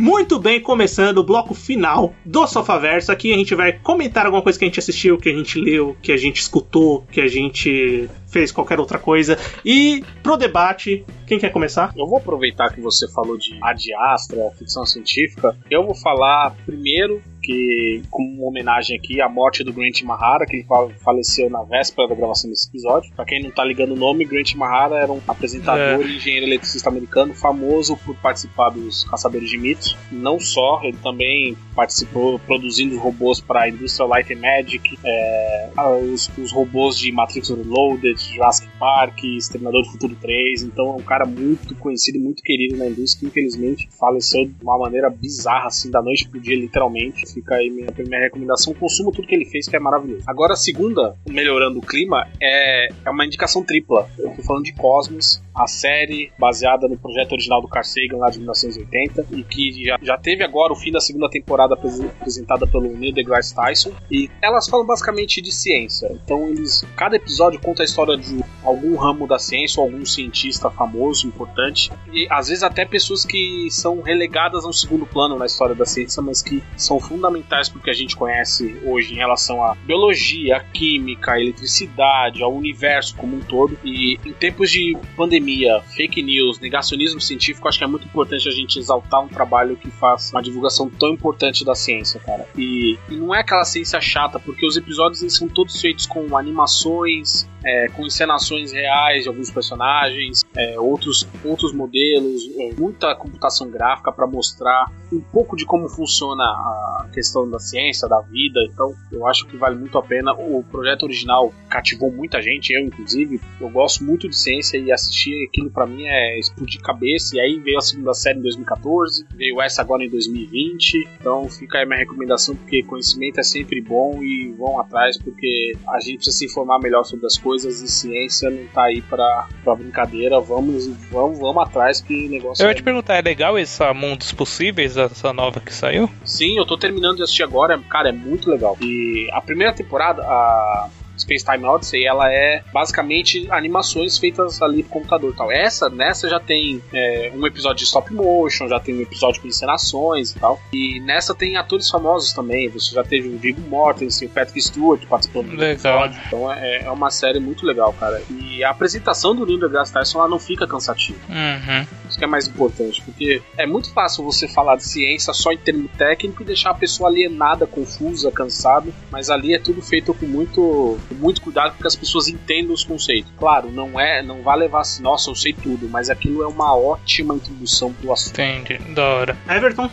Muito bem, começando o bloco final do Sofaverso. Aqui a gente vai comentar alguma coisa que a gente assistiu, que a gente leu, que a gente escutou, que a gente fez qualquer outra coisa. E pro debate, quem quer começar? Eu vou aproveitar que você falou de Ad Astra, ficção científica. Eu vou falar primeiro que, como uma homenagem aqui, a morte do Grant Mahara, que faleceu na véspera da gravação desse episódio. Pra quem não tá ligando o nome, Grant Mahara era um apresentador e engenheiro eletricista americano famoso por participar dos Caçadores de Mitos. Não só, ele também participou produzindo robôs para a Industrial Light and Magic, é, os, os robôs de Matrix Reloaded, Jurassic Park, Exterminador do Futuro 3. Então é um cara muito conhecido e muito querido na indústria. Infelizmente, faleceu de uma maneira bizarra, assim, da noite pro dia, literalmente. Fica aí minha primeira recomendação. Consumo tudo que ele fez, que é maravilhoso. Agora, a segunda, melhorando o clima, é, é uma indicação tripla. Eu tô falando de Cosmos, a série baseada no projeto original do Carl Sagan lá de 1980 e que já, já teve agora o fim da segunda temporada apres- apresentada pelo Neil deGrasse Tyson e elas falam basicamente de ciência. Então eles cada episódio conta a história de algum ramo da ciência ou algum cientista famoso, importante e às vezes até pessoas que são relegadas a um segundo plano na história da ciência, mas que são fundamentais porque a gente conhece hoje em relação à biologia, à química, à eletricidade, ao universo como um todo. E em tempos de pandemia, fake news, negacionismo científico, acho que é muito importante a gente exaltar um trabalho que faz uma divulgação tão importante da ciência, cara. E, e não é aquela ciência chata, porque os episódios eles são todos feitos com animações, é, com encenações reais de alguns personagens, é, outros, outros modelos, é, muita computação gráfica para mostrar um pouco de como funciona a questão da ciência, da vida. Então, eu acho que vale muito a pena. O projeto original cativou muita gente, eu inclusive. Eu gosto muito de ciência e assistir aquilo para mim é explodir cabeça. E aí veio a segunda série em 2014, veio essa agora em 2020. Então, fica aí minha recomendação porque conhecimento é sempre bom e vão atrás porque a gente precisa se informar melhor sobre as coisas e ciência não tá aí pra, pra brincadeira. Vamos, vamos, vamos atrás que negócio Eu é ia te perguntar, é legal esse Mundos Possíveis, essa nova que saiu? Sim, eu tô terminando de assistir agora, cara, é muito legal. E a primeira temporada, a Space Time Odyssey, ela é basicamente animações feitas ali pro computador e tal. Essa, nessa já tem é, um episódio de stop motion, já tem um episódio com encenações e tal. E nessa tem atores famosos também. Você já teve o Viggo Mortensen, o Patrick Stewart participando do episódio. Então é, é uma série muito legal, cara. E a apresentação do Neil deGrasse Tyson ela não fica cansativa. Uhum. Isso que é mais importante, porque é muito fácil você falar de ciência só em termo técnico e deixar a pessoa alienada, confusa, cansada, mas ali é tudo feito com muito, com muito cuidado para que as pessoas entendam os conceitos. Claro, não é, não vai levar assim, nossa, eu sei tudo, mas aquilo é uma ótima introdução pro assunto. Entendi, da hora. Everton?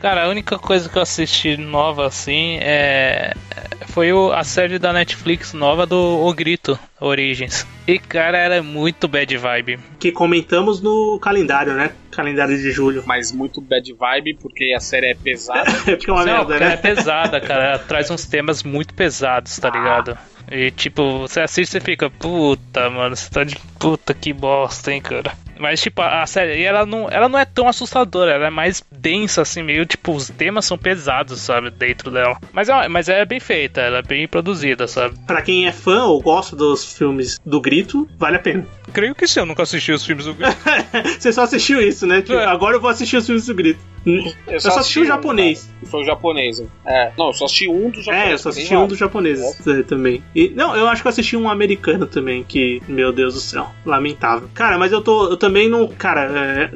Cara, a única coisa que eu assisti nova assim é. Foi o- a série da Netflix nova do O Grito Origins. E cara, ela é muito bad vibe. Que comentamos no calendário, né? Calendário de julho. Mas muito bad vibe, porque a série é pesada. É porque é uma Não, merda, né? é pesada, cara. Ela traz uns temas muito pesados, tá ligado? E tipo, você assiste e fica, puta, mano, você tá de puta que bosta, hein, cara. Mas, tipo, a série, ela não, ela não é tão assustadora, ela é mais densa, assim, meio, tipo, os temas são pesados, sabe, dentro dela. Mas é, mas é bem feita, ela é bem produzida, sabe? Pra quem é fã ou gosta dos filmes do Grito, vale a pena. Creio que sim, eu nunca assisti os filmes do Você só assistiu isso, né? Tipo, É. agora eu vou assistir os filmes do Grito. Eu só assisti o um, japonês. cara. Foi o japonês. É, não, eu só assisti um dos japoneses. É, eu só assisti um dos japoneses é, também. E, não, eu acho que eu assisti um americano também, que, meu Deus do céu, lamentável. Cara, mas eu tô. Eu também não. Cara, é,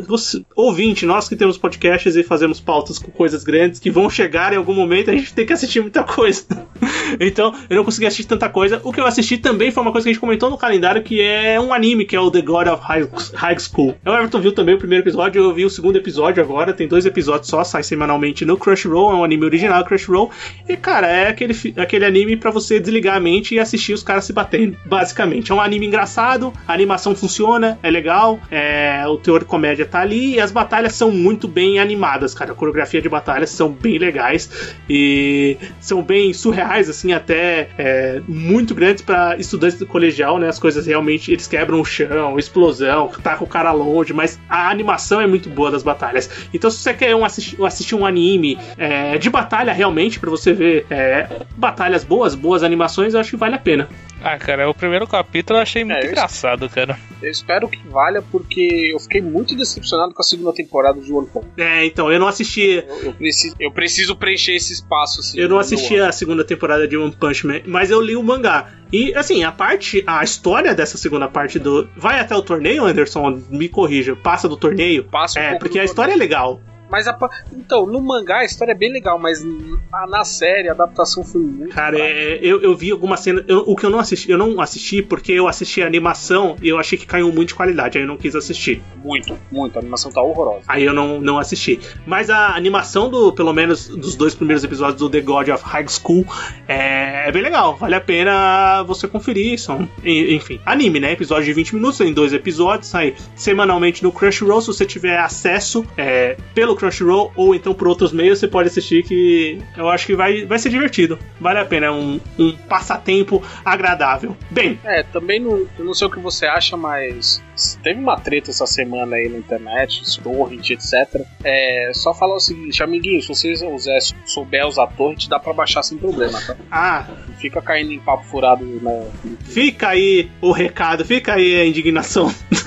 ouvinte, nós que temos podcasts e fazemos pautas com coisas grandes que vão chegar em algum momento, a gente tem que assistir muita coisa. então, eu não consegui assistir tanta coisa. O que eu assisti também foi uma coisa que a gente comentou no calendário, que é um anime, que é o The God of High, High School. O Everton viu também o primeiro episódio, eu vi o segundo episódio agora, tem dois episódios só, sai semanalmente no Crunchyroll, é um anime original Crunchyroll. E, cara, é aquele, aquele anime para você desligar a mente e assistir os caras se batendo, basicamente. É um anime engraçado, a animação funciona, é legal, é, o teor de comédia tá ali e as batalhas são muito bem animadas, cara. A coreografia de batalhas são bem legais e são bem surreais, assim, até é, muito grandes para estudantes do colegial, né? As coisas realmente eles quebram o chão, explosão, com o cara longe, mas a animação é muito boa das batalhas. Então, se você quer um assistir, assistir um anime é, de batalha realmente, para você ver é, batalhas boas, boas animações, eu acho que vale a pena. Ah, cara, o primeiro capítulo eu achei muito É, eu- engraçado, cara. Eu espero que valha, porque eu fiquei muito decepcionado com a segunda temporada de One Punch. É, então, eu não assisti. Eu, eu preciso, eu preciso preencher esse espaço. Assim, Eu não assisti a segunda temporada de One Punch Man, mas eu li o mangá. E assim, a parte, a história dessa segunda parte do. Vai até o torneio, Anderson? Me corrija. Passa do torneio? Passa um É, pouco porque a história é legal. Mas a, então, no mangá a história é bem legal, mas na, na série a adaptação foi muito. Cara, é, eu, eu vi algumas cenas. eu- o que eu não assisti, eu não assisti porque eu assisti a animação e eu achei que caiu muito de qualidade, aí eu não quis assistir. Muito, muito. A animação tá horrorosa. Aí eu não, não assisti. Mas a animação do, pelo menos, dos dois primeiros episódios do The God of High School é, é bem legal. Vale a pena você conferir. São, enfim, anime, né? Episódio de 20 minutos, tem dois episódios, sai semanalmente no Crunchyroll. Se você tiver acesso é, pelo Crunchyroll ou então por outros meios, você pode assistir que eu acho que vai, vai ser divertido. Vale a pena, é um, um passatempo agradável. Bem, É, também não, eu não sei o que você acha, mas teve uma treta essa semana aí na internet, torrent, etc. É, só falar o seguinte, amiguinho, se você usar, souber usar torrent, dá pra baixar sem problema, tá? ah, Não fica caindo em papo furado na, Fica aí o recado, fica aí a indignação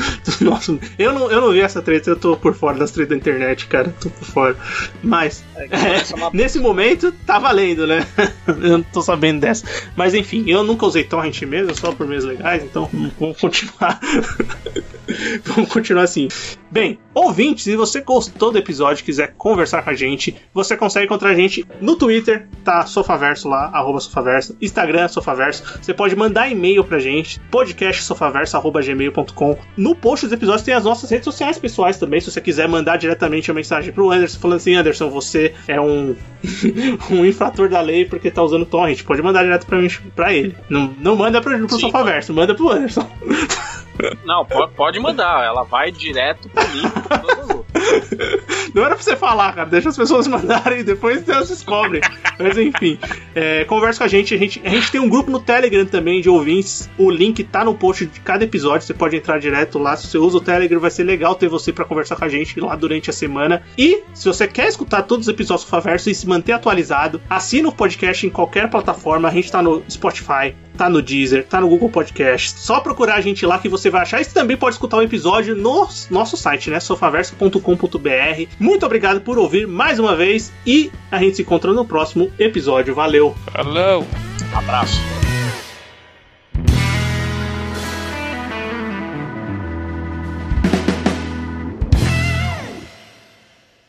do nosso. Eu não, eu não vi essa treta, eu tô por fora das tretas da internet, cara. Tô por fora. Mas, É, uma- nesse momento, tá valendo, né? eu não tô sabendo dessa. Mas enfim, eu nunca usei torrent mesmo, só por meios legais, então vamos continuar. vamos continuar assim. Bem, ouvintes, se você gostou do episódio e quiser conversar com a gente, você consegue encontrar a gente no Twitter, tá? Sofaverso lá, arroba Sofaverso, Instagram, Sofaverso. Você pode mandar e-mail pra gente, podcastsofaverso.gmail.com. No post dos episódios tem as nossas redes sociais pessoais também, se você quiser mandar diretamente a mensagem pro Anderson, falando assim, Anderson, você é um, um infrator da lei porque tá usando torrent. Pode mandar direto pra, mim, pra ele. Não, não manda pro, pro Sim, Sofaverso, manda pro Anderson. Não, pode, mandar, ela vai direto pro mundo. Não era pra você falar, cara. Deixa as pessoas mandarem e depois elas descobrem. Mas enfim, é, conversa com a gente. a gente. A gente tem um grupo no Telegram também de ouvintes. O link tá no post de cada episódio. Você pode entrar direto lá. Se você usa o Telegram, vai ser legal ter você pra conversar com a gente lá durante a semana. E se você quer escutar todos os episódios do Faverso e se manter atualizado, assina o podcast em qualquer plataforma. A gente tá no Spotify, tá no Deezer, tá no Google Podcast. Só procurar a gente lá que você vai achar. E você também pode escutar o episódio no nosso site, né? sofaverso.com.br. Muito obrigado por ouvir mais uma vez e a gente se encontra no próximo episódio. Valeu! Falou! Abraço.